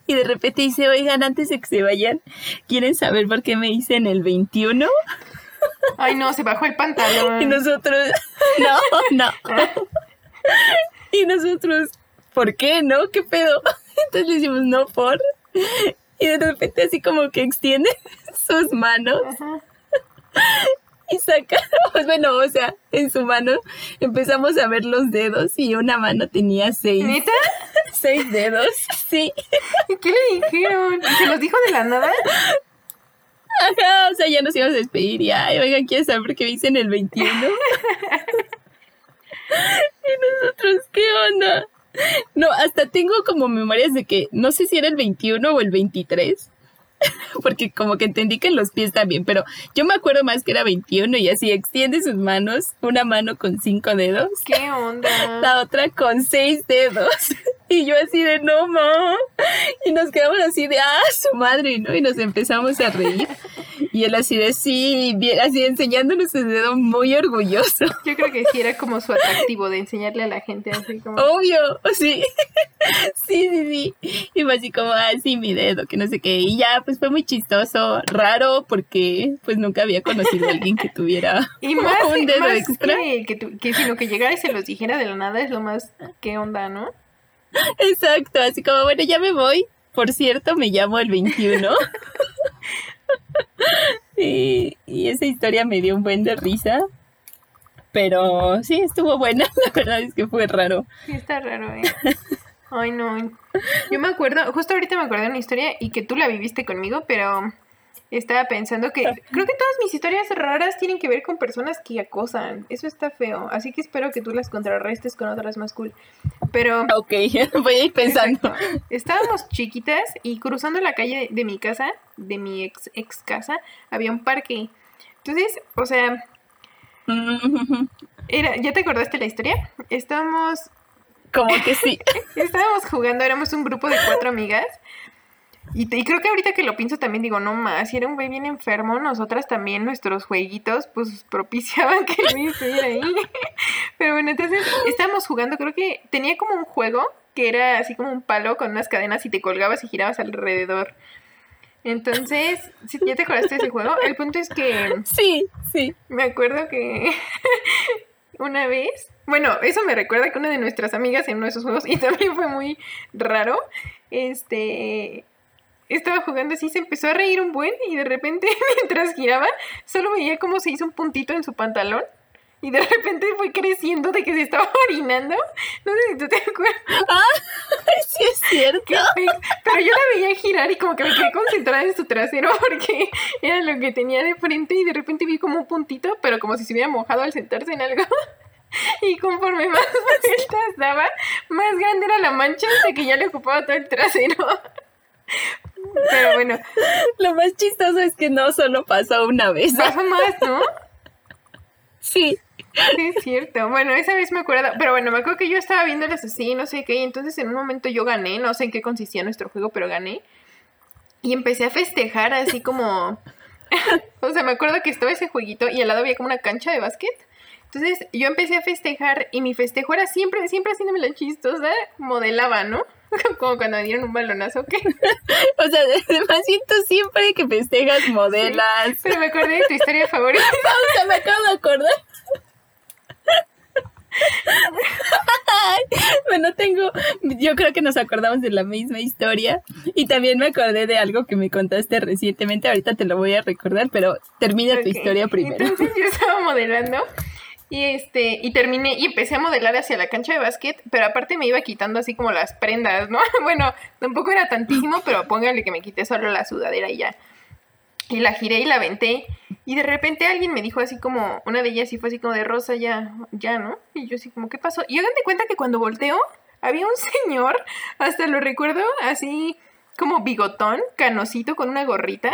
Y de repente dice, oigan, antes de que se vayan, ¿quieren saber por qué me dicen el 21? Ay, no, se bajó el pantalón. Y nosotros, no, no. Y nosotros, ¿por qué, no? ¿Qué pedo? Entonces le decimos, no, por. Y de repente así como que extiende sus manos y saca, pues bueno, o sea, en su mano empezamos a ver los dedos y una mano tenía seis. ¿Neta? Seis dedos, sí. ¿Qué le dijeron? ¿Se los dijo de la nada? Ajá, o sea, ya nos íbamos a despedir y, ay, oigan, ¿quieren saber qué me dicen el 21? y nosotros, ¿qué onda? No, hasta tengo como memorias de que no sé si era el 21 o el 23 porque como que entendí que en los pies también, pero yo me acuerdo más que era 21 y así extiende sus manos, una mano con cinco dedos. ¿Qué onda? La otra con seis dedos. Y yo así de no, ma. Y nos quedamos así de, ah, su madre, ¿no? Y nos empezamos a reír. Y él así de, sí, así enseñándonos su dedo muy orgulloso. Yo creo que sí era como su atractivo de enseñarle a la gente así como. Obvio, sí. Sí, sí, sí. Y fue así como, ah, sí, mi dedo, que no sé qué. Y ya, pues fue muy chistoso, raro, porque pues nunca había conocido a alguien que tuviera y más, un dedo extra. Que, que, que sino que llegara y se los dijera de la nada es lo más, ¿qué onda, no? Exacto, así como, bueno, ya me voy. Por cierto, me llamo el 21. y, esa historia me dio un buen de risa. Pero sí, estuvo buena. La verdad es que fue raro. Sí, está raro, ¿eh? Ay, no. Yo me acuerdo, justo ahorita me acuerdo de una historia y que tú la viviste conmigo, pero estaba pensando que creo que todas mis historias raras tienen que ver con personas que acosan. Eso está feo. Así que espero que tú las contrarrestes con otras más cool. Pero. Ok, voy a ir pensando. Estábamos chiquitas y cruzando la calle de mi casa, de mi ex, ex casa, había un parque. Entonces, o sea. Era, ¿Ya te acordaste la historia? Estábamos. Como que sí. estábamos jugando, éramos un grupo de cuatro amigas y, creo que ahorita que lo pienso también digo, no más, si era un güey bien enfermo, nosotras también nuestros jueguitos pues propiciaban que el güey estuviera ahí. Pero bueno, entonces estábamos jugando, creo que tenía como un juego que era así como un palo con unas cadenas y te colgabas y girabas alrededor. Entonces, si ¿ya te acordaste de ese juego? El punto es que... Sí, sí. Me acuerdo que una vez... Bueno, eso me recuerda que una de nuestras amigas en uno de esos juegos, y también fue muy raro, este... Estaba jugando así, se empezó a reír un buen y de repente mientras giraba solo veía cómo se hizo un puntito en su pantalón y de repente fue creciendo de que se estaba orinando. No sé si tú te acuerdas. Ah, sí es cierto. Pero yo la veía girar y como que me quedé concentrada en su trasero porque era lo que tenía de frente y de repente vi como un puntito, pero como si se hubiera mojado al sentarse en algo. Y conforme más vueltas daba, más grande era la mancha hasta que ya le ocupaba todo el trasero. Pero bueno. Lo más chistoso es que no solo pasó una vez. Pasó más, ¿no? Sí. Sí, es cierto. Bueno, esa vez me acuerdo, pero bueno, me acuerdo que yo estaba viéndolas así, no sé qué, y entonces en un momento yo gané, no sé en qué consistía nuestro juego, pero gané. Y empecé a festejar así como... o sea, me acuerdo que estaba ese jueguito y al lado había como una cancha de básquet. Entonces yo empecé a festejar y mi festejo era siempre, siempre haciéndome la chistosa, modelaba, ¿no? Como cuando me dieron un balonazo, ¿qué? o sea, además siento siempre que festejas, modelas. pero me acordé de tu historia favorita. o sea, me acabo de acordar bueno, tengo, yo creo que nos acordamos de la misma historia y también me acordé de algo que me contaste recientemente, ahorita te lo voy a recordar, pero termina tu historia primero. Entonces yo estaba modelando y este y terminé y empecé a modelar hacia la cancha de básquet, pero aparte me iba quitando así como las prendas, ¿no? Bueno, tampoco era tantísimo, pero póngale que me quité solo la sudadera y ya. Y la giré y la aventé. Y de repente alguien me dijo así como, una de ellas sí fue así como de Rosa, ya, ya, ¿no? Y yo así como, ¿qué pasó? Y hagan de cuenta que cuando volteo, había un señor, hasta lo recuerdo, así como bigotón, canosito, con una gorrita,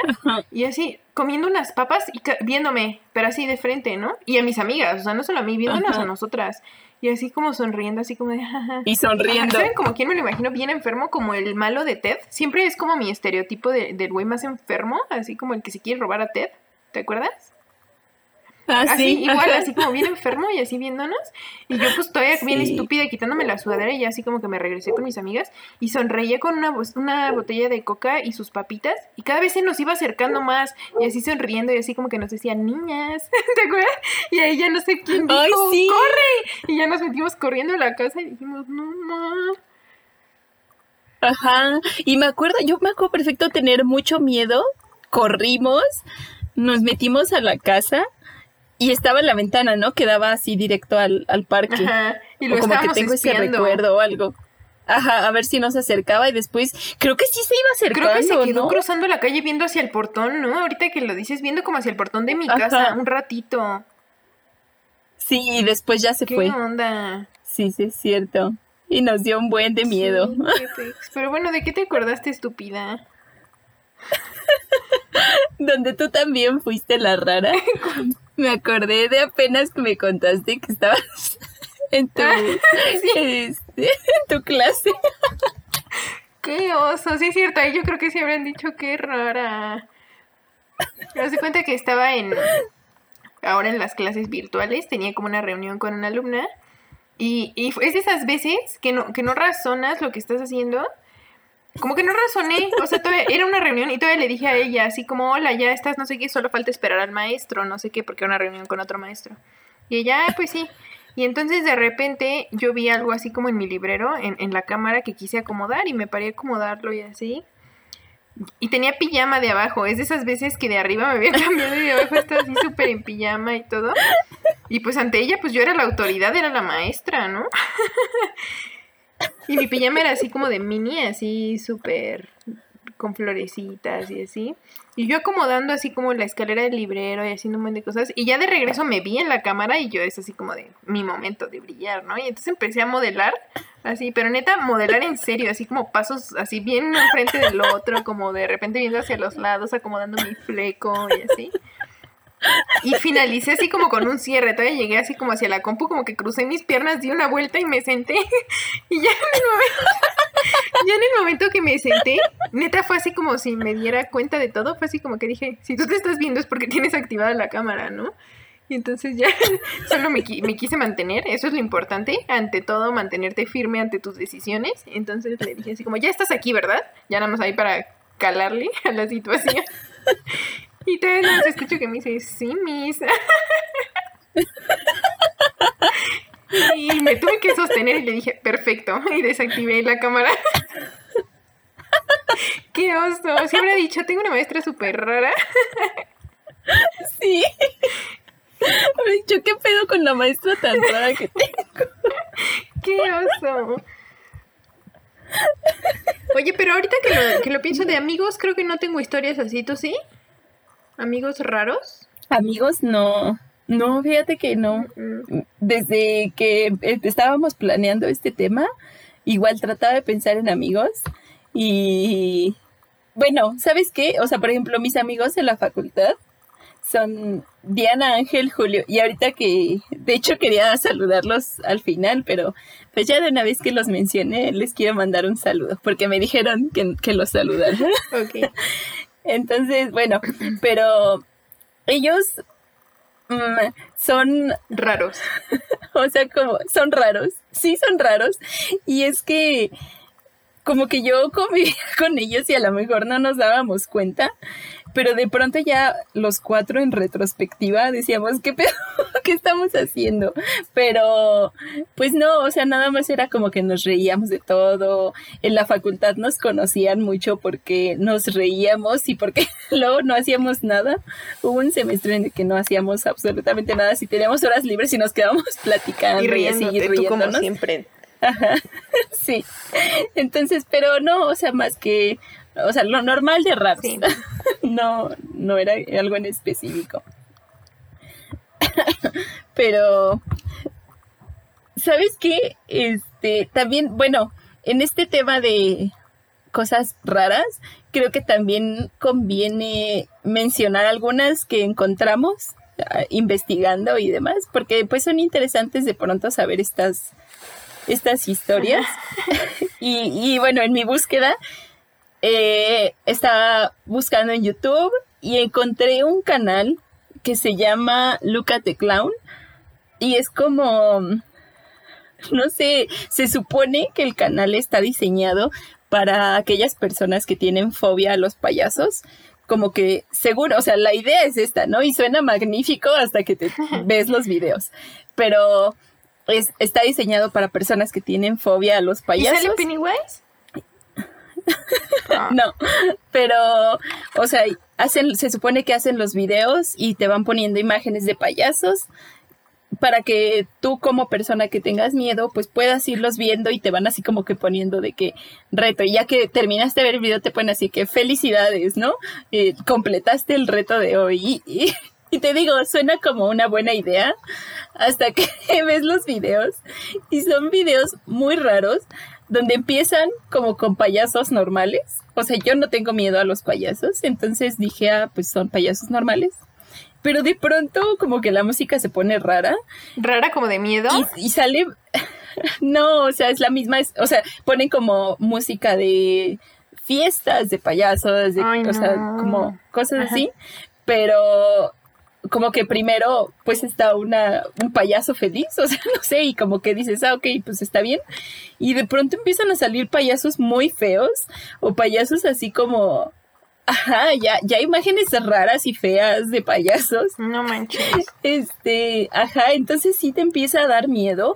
y así comiendo unas papas y viéndome, pero así de frente, ¿no? Y a mis amigas, o sea, no solo a mí, viéndonos a nosotras. Y así como sonriendo, así como de... Y sonriendo. ¿Saben como quién me lo imagino bien enfermo? Como el malo de Ted. Siempre es como mi estereotipo de, del güey más enfermo, así como el que se quiere robar a Ted. ¿Te acuerdas? Ah, así, igual, así como bien enfermo y así viéndonos. Y yo pues todavía bien estúpida quitándome la sudadera y así como que me regresé con mis amigas y sonreía con una, una botella de coca y sus papitas y cada vez se nos iba acercando más y así sonriendo y así como que nos decían niñas, ¿te acuerdas? Y ahí ya no sé quién dijo, ¡corre! Y ya nos metimos corriendo a la casa y dijimos, no, no. Ajá, y me acuerdo, yo me acuerdo perfecto tener mucho miedo, corrimos, nos metimos a la casa y estaba en la ventana, ¿no? Que daba así directo al, parque. Ajá. Y lo o como que tengo ese recuerdo o algo. Ajá, a ver si nos acercaba y después creo que sí se iba acercando, Creo que se quedó cruzando la calle viendo hacia el portón, ¿no? Ahorita que lo dices, viendo como hacia el portón de mi casa un ratito. Sí, y después ya se ¿Qué fue. ¿Qué onda? Sí, sí, es cierto. Y nos dio un buen de miedo. Pero bueno, ¿de qué te acordaste, estúpida? Donde tú también fuiste la rara. me acordé de apenas que me contaste que estabas en tu, este, en tu clase. Qué oso, sí es cierto, yo creo que sí habrán dicho qué rara. Me doy cuenta que estaba en ahora en las clases virtuales, tenía como una reunión con una alumna y, y es de esas veces que no, que no razonas lo que estás haciendo como que no razoné, o sea, todavía, era una reunión y todavía le dije a ella así como, hola, ya estás, no sé qué, solo falta esperar al maestro, no sé qué, porque era una reunión con otro maestro. Y ella, ah, pues sí. Y entonces de repente yo vi algo así como en mi librero, en, en la cámara que quise acomodar y me paré a acomodarlo y así. Y tenía pijama de abajo, es de esas veces que de arriba me había cambiado y de abajo estaba así súper en pijama y todo. Y pues ante ella, pues yo era la autoridad, era la maestra, ¿no? Y mi pijama era así como de mini, así súper con florecitas y así. Y yo acomodando así como la escalera del librero y haciendo un montón de cosas. Y ya de regreso me vi en la cámara y yo es así como de mi momento de brillar, ¿no? Y entonces empecé a modelar, así, pero neta, modelar en serio, así como pasos así bien enfrente del otro, como de repente viendo hacia los lados, acomodando mi fleco y así. Y finalicé así como con un cierre. Todavía llegué así como hacia la compu, como que crucé mis piernas, di una vuelta y me senté. Y ya en el momento, ya en el momento que me senté, neta fue así como si me diera cuenta de todo. Fue así como que dije, si tú te estás viendo es porque tienes activada la cámara, ¿no? Y entonces ya solo me, me, quise mantener, eso es lo importante, ante todo mantenerte firme ante tus decisiones. Entonces le dije así como, ya estás aquí, ¿verdad? Ya nada más ahí para calarle a la situación. Y te más escucho que me dice, sí, mis. Y me tuve que sostener y le dije, perfecto. Y desactivé la cámara. Qué oso. Siempre he dicho, tengo una maestra súper rara. Sí. Yo qué pedo con la maestra tan rara que tengo. Qué oso. Oye, pero ahorita que lo, que lo pienso de amigos, creo que no tengo historias así, ¿tú sí? ¿Amigos raros? Amigos, no. No, fíjate que no. Desde que estábamos planeando este tema, igual trataba de pensar en amigos y bueno, ¿sabes qué? O sea, por ejemplo, mis amigos en la facultad son Diana, Ángel, Julio y ahorita que de hecho quería saludarlos al final, pero pues ya de una vez que los mencioné les quiero mandar un saludo porque me dijeron que, que los saludara. ok. Entonces, bueno, pero ellos mm, son raros. o sea, como son raros. Sí, son raros. Y es que como que yo convivía con ellos y a lo mejor no nos dábamos cuenta, pero de pronto ya los cuatro en retrospectiva decíamos, ¿qué pedo? ¿Qué estamos haciendo? Pero pues no, o sea, nada más era como que nos reíamos de todo. En la facultad nos conocían mucho porque nos reíamos y porque luego no hacíamos nada. Hubo un semestre en el que no hacíamos absolutamente nada. Si teníamos horas libres y nos quedábamos platicando y, riéndote, como siempre. Ajá, sí. Entonces, pero no, o sea, más que, o sea, lo normal de rap. no, no era algo en específico. pero, ¿sabes qué? Este, también, bueno, en este tema de cosas raras, creo que también conviene mencionar algunas que encontramos ah, investigando y demás, porque pues son interesantes de pronto saber estas estas historias. y, bueno, en mi búsqueda eh, estaba buscando en YouTube y encontré un canal que se llama Look at the Clown. Y es como, no sé, se supone que el canal está diseñado para aquellas personas que tienen fobia a los payasos. Como que seguro, o sea, la idea es esta, ¿no? Y suena magnífico hasta que te ves los videos. Pero está diseñado para personas que tienen fobia a los payasos. ¿Y sale Pennywise? no, pero, o sea, hacen, se supone que hacen los videos y te van poniendo imágenes de payasos para que tú como persona que tengas miedo, pues puedas irlos viendo y te van así como que poniendo de que reto. Y ya que terminaste de ver el video, te ponen así que felicidades, ¿no? Eh, completaste el reto de hoy. y te digo, suena como una buena idea hasta que ves los videos y son videos muy raros donde empiezan como con payasos normales. O sea, yo no tengo miedo a los payasos, entonces dije, ah, pues son payasos normales. Pero de pronto como que la música se pone rara. ¿Rara como de miedo? Y, sale... no, o sea, es la misma, o sea, ponen como música de fiestas de payasos, de, o sea, como cosas así. Pero como que primero pues está una, un payaso feliz, o sea, no sé, y como que dices, ah, ok, pues está bien. Y de pronto empiezan a salir payasos muy feos o payasos así como, ajá, ya, ya imágenes raras y feas de payasos. No manches. Este, ajá, entonces sí te empieza a dar miedo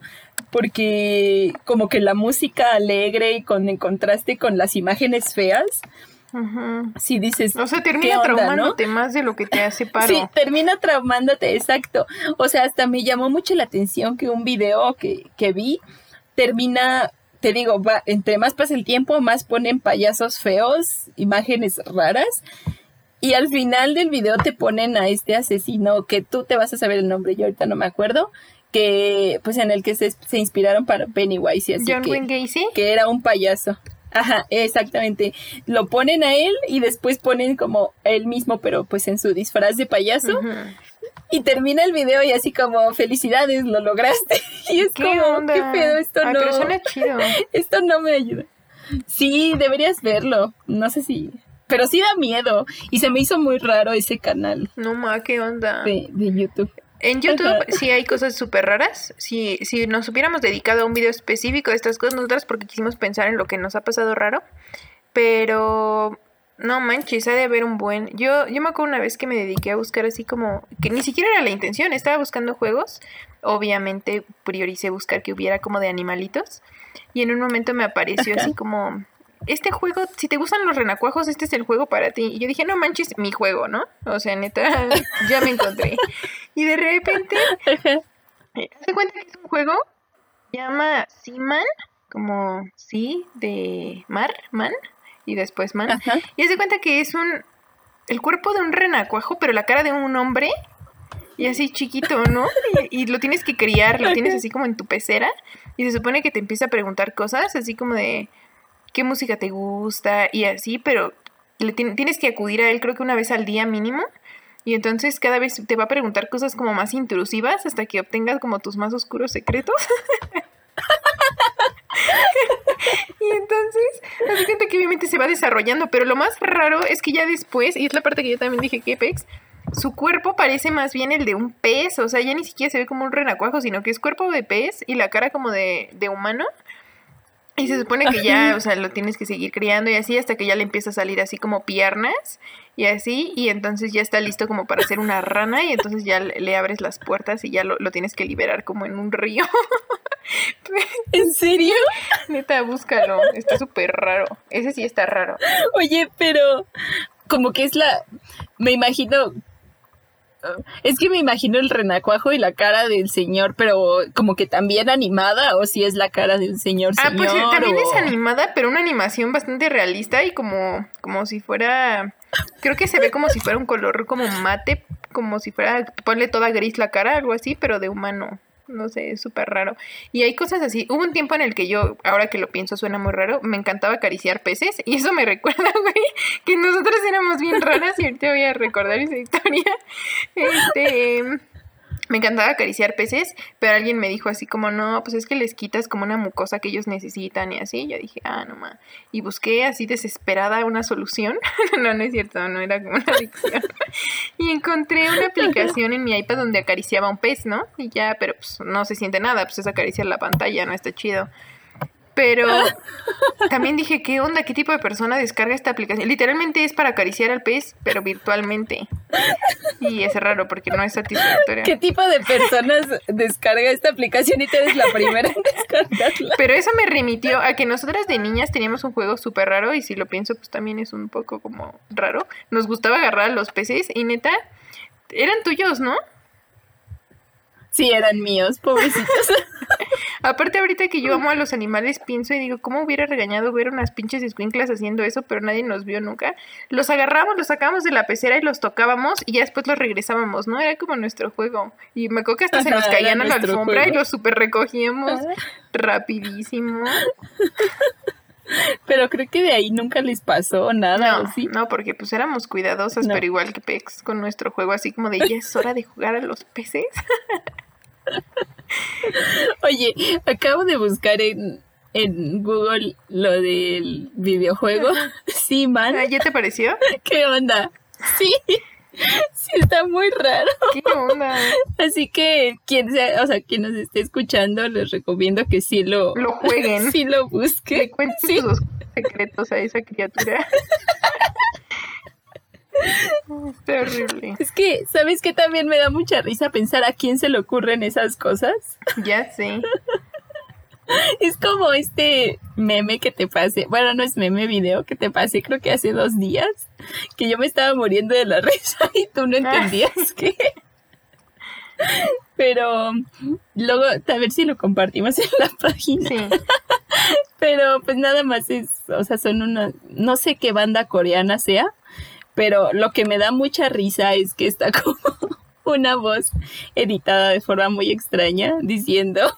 porque como que la música alegre y con en contraste con las imágenes feas si dices. O sea, termina traumándote más de lo que te hace paro. Sí, termina traumándote, exacto. O sea, hasta me llamó mucho la atención que un video que, que vi termina te digo, va, entre más pasa el tiempo, más ponen payasos feos, imágenes raras. Y al final del video te ponen a este asesino que tú te vas a saber el nombre, yo ahorita no me acuerdo, que pues en el que se, se inspiraron para Pennywise y así John Wayne Gacy. Que era un payaso. Ajá, exactamente. Lo ponen a él y después ponen como él mismo, pero pues en su disfraz de payaso. Y termina el video y así como, felicidades, lo lograste. Y es como, qué pedo, esto no. chido. Esto no me ayuda. Sí, deberías verlo. No sé si. Pero sí da miedo. Y se me hizo muy raro ese canal. No ma, qué onda. De, de YouTube. En YouTube sí hay cosas súper raras. Si, si nos hubiéramos dedicado a un video específico de estas cosas, nosotras porque quisimos pensar en lo que nos ha pasado raro. Pero no manches, ha de haber un buen. Yo, yo me acuerdo una vez que me dediqué a buscar así como. que ni siquiera era la intención, estaba buscando juegos. Obviamente prioricé buscar que hubiera como de animalitos. Y en un momento me apareció así como. Este juego, si te gustan los renacuajos, este es el juego para ti. Y yo dije, no manches, mi juego, ¿no? O sea, neta, ya me encontré. Y de repente, se cuenta que es un juego, se llama Seaman, como sí, de mar, man, y después man. Y se cuenta que es un, el cuerpo de un renacuajo, pero la cara de un hombre, y así chiquito, ¿no? Y, lo tienes que criar, lo tienes así como en tu pecera, y se supone que te empieza a preguntar cosas, así como de qué música te gusta, y así, pero le tienes que acudir a él creo que una vez al día mínimo y entonces cada vez te va a preguntar cosas como más intrusivas hasta que obtengas como tus más oscuros secretos. y entonces, así que obviamente se va desarrollando, pero lo más raro es que ya después, y es la parte que yo también dije que Apex, su cuerpo parece más bien el de un pez, o sea, ya ni siquiera se ve como un renacuajo, sino que es cuerpo de pez y la cara como de, de humano. Y se supone que ya, o sea, lo tienes que seguir criando y así hasta que ya le empieza a salir así como piernas y así, y entonces ya está listo como para hacer una rana y entonces ya le abres las puertas y ya lo, tienes que liberar como en un río. ¿En serio? Neta, búscalo, está súper raro. Ese sí está raro. Oye, pero como que es la, me imagino es que me imagino el renacuajo y la cara del señor, pero como que también animada, o si es la cara del señor. Ah, pues también es animada, pero una animación bastante realista y como, como si fuera. Creo que se ve como si fuera un color como mate, como si fuera. Ponle toda gris la cara, algo así, pero de humano no sé, es súper raro. Y hay cosas así. Hubo un tiempo en el que yo, ahora que lo pienso, suena muy raro, me encantaba acariciar peces. Y eso me recuerda, güey, que nosotros éramos bien raras y ahorita voy a recordar esa historia. Este me encantaba acariciar peces, pero alguien me dijo así como, no, pues es que les quitas como una mucosa que ellos necesitan y así. yo dije, ah, no más. Y busqué así desesperada una solución. no, no es cierto, no era como una adicción. y encontré una aplicación en mi iPad donde acariciaba un pez, ¿no? Y ya, pero pues no se siente nada, pues es acariciar la pantalla, no está chido. Pero también dije, ¿qué onda? ¿Qué tipo de persona descarga esta aplicación? Literalmente es para acariciar al pez, pero virtualmente. Y es raro porque no es satisfactoria. ¿Qué tipo de personas descarga esta aplicación y tú eres la primera en descargarla? Pero eso me remitió a que nosotras de niñas teníamos un juego súper raro y si lo pienso, pues también es un poco como raro. Nos gustaba agarrar a los peces y neta, eran tuyos, ¿no? Sí, eran míos, pobrecitos. Aparte, ahorita que yo amo a los animales, pienso y digo, ¿cómo hubiera regañado ver unas pinches escuinclas haciendo eso? Pero nadie nos vio nunca. Los agarramos, los sacábamos de la pecera y los tocábamos y ya después los regresábamos, ¿no? Era como nuestro juego. Y me acuerdo que hasta se nos caían a la alfombra y los super recogíamos rapidísimo. Pero creo que de ahí nunca les pasó nada, no, ¿sí? No, porque pues éramos cuidadosas, pero igual que Pex con nuestro juego, así como de ya es hora de jugar a los peces. Oye, acabo de buscar en, Google lo del videojuego. Sí, man. ¿Ya te pareció? ¿Qué onda? Sí. Sí, está muy raro. ¿Qué onda? Así que quien sea, o sea, quien nos esté escuchando, les recomiendo que sí lo, lo jueguen. Sí lo busquen. Le cuenten sus secretos a esa criatura. Terrible. Es que, ¿sabes qué? También me da mucha risa pensar a quién se le ocurren esas cosas. Ya sé. Es como este meme que te pasé, bueno, no es meme, video que te pasé creo que hace dos días, que yo me estaba muriendo de la risa y tú no entendías qué. Pero luego, a ver si lo compartimos en la página. Sí. Pero pues nada más es, o sea, son una, no sé qué banda coreana sea, pero lo que me da mucha risa es que está como una voz editada de forma muy extraña diciendo,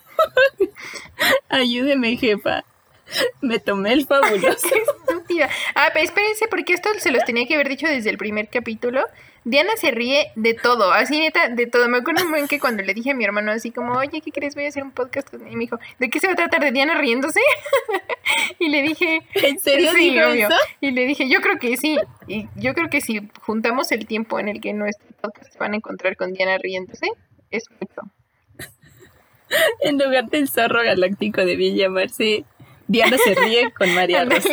ayúdeme jefa, me tomé el fabuloso. Ah, pero espérense, porque esto se los tenía que haber dicho desde el primer capítulo. Diana se ríe de todo, así neta, de todo. Me acuerdo muy bien que cuando le dije a mi hermano así como, oye, ¿qué crees? Voy a hacer un podcast con... Y me dijo, ¿de qué se va a tratar? ¿De Diana riéndose? y le dije... ¿En serio? Sí, obvio. Y le dije, yo creo que sí. Y yo creo que si juntamos el tiempo en el que nuestro podcast van a encontrar con Diana riéndose, Exacto. en lugar del zorro galáctico debía llamarse Diana se ríe con María Rosa.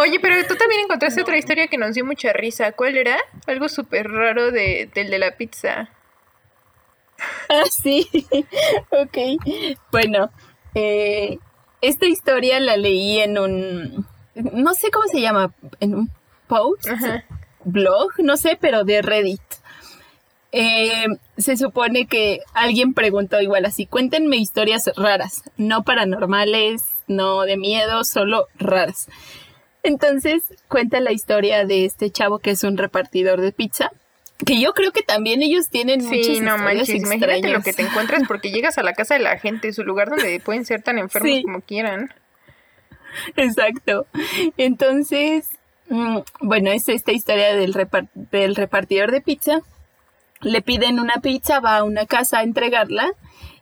Oye, pero tú también encontraste otra historia que nos dio mucha risa. ¿Cuál era? Algo súper raro de, del de la pizza. Ah, sí. ok. Bueno, eh, esta historia la leí en un, no sé cómo se llama, en un post, blog, no sé, pero de Reddit. Eh, se supone que alguien preguntó igual así, cuéntenme historias raras, no paranormales, no de miedo, solo raras. Entonces cuenta la historia de este chavo que es un repartidor de pizza. Que yo creo que también ellos tienen sí, muchas no manches, imagínate lo que te encuentras porque llegas a la casa de la gente, su lugar donde pueden ser tan enfermos como quieran. Exacto. Entonces, mm, bueno, es esta historia del, del repartidor de pizza le piden una pizza, va a una casa a entregarla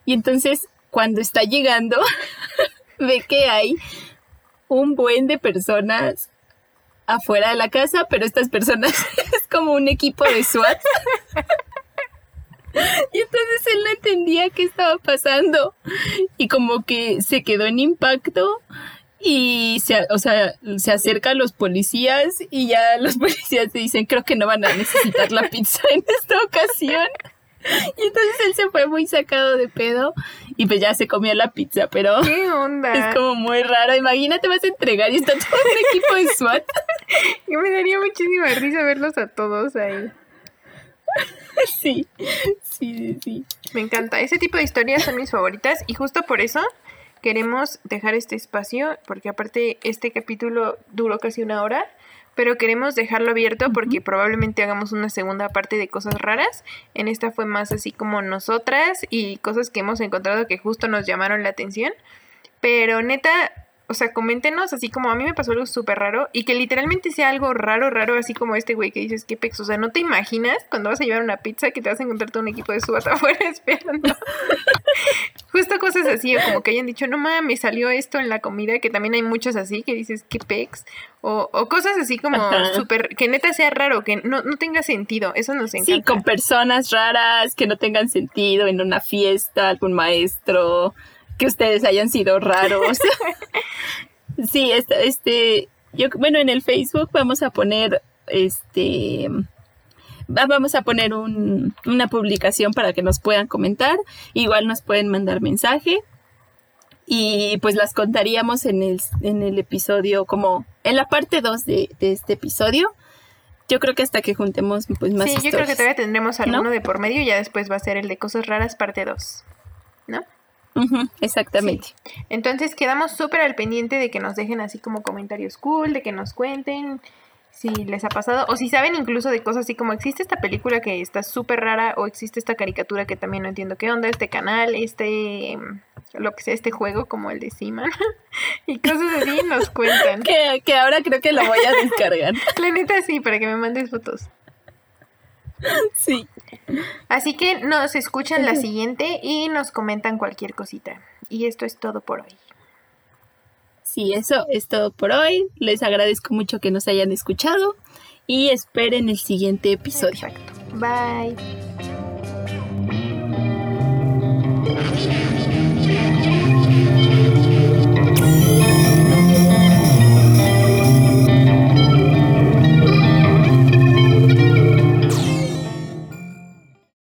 y entonces cuando está llegando ve que hay un buen de personas afuera de la casa, pero estas personas es como un equipo de SWAT. Y entonces él no entendía qué estaba pasando y como que se quedó en impacto y se, o sea, se acerca a los policías y ya los policías te dicen, creo que no van a necesitar la pizza en esta ocasión. Y entonces él se fue muy sacado de pedo y pues ya se comió la pizza, pero ¿Qué onda? es como muy raro. Imagínate, vas a entregar y está todo un equipo de SWAT. Y me daría muchísima risa verlos a todos ahí. Sí, sí, sí. Me encanta. Ese tipo de historias son mis favoritas y justo por eso queremos dejar este espacio, porque aparte este capítulo duró casi una hora, pero queremos dejarlo abierto porque probablemente hagamos una segunda parte de cosas raras. En esta fue más así como nosotras y cosas que hemos encontrado que justo nos llamaron la atención. Pero neta, o sea, coméntenos así como a mí me pasó algo súper raro y que literalmente sea algo raro, raro, así como este güey que dices, qué pex, o sea, no te imaginas cuando vas a llevar una pizza que te vas a encontrar todo un equipo de subas afuera esperando. Justo cosas así, o como que hayan dicho, no mames, salió esto en la comida, que también hay muchos así que dices, qué pex, o, o cosas así como súper, que neta sea raro, que no, no tenga sentido, eso nos encanta. Sí, con personas raras que no tengan sentido en una fiesta, algún maestro que ustedes hayan sido raros. sí, este, este, yo, bueno, en el Facebook vamos a poner, este, vamos a poner un, una publicación para que nos puedan comentar. Igual nos pueden mandar mensaje. Y pues las contaríamos en el, en el episodio, como en la parte 2 de, este episodio. Yo creo que hasta que juntemos pues más. Sí, yo creo que todavía tendremos alguno de por medio y ya después va a ser el de cosas raras parte 2. ¿No? exactamente. Entonces quedamos súper al pendiente de que nos dejen así como comentarios cool, de que nos cuenten si les ha pasado o si saben incluso de cosas así como existe esta película que está súper rara o existe esta caricatura que también no entiendo qué onda, este canal, este lo que sea, este juego como el de Seaman y cosas así nos cuentan. que, que ahora creo que lo voy a descargar. La neta sí, para que me mandes fotos. Sí. Así que nos escuchan la siguiente y nos comentan cualquier cosita. Y esto es todo por hoy. Sí, eso es todo por hoy. Les agradezco mucho que nos hayan escuchado y esperen el siguiente episodio. Bye.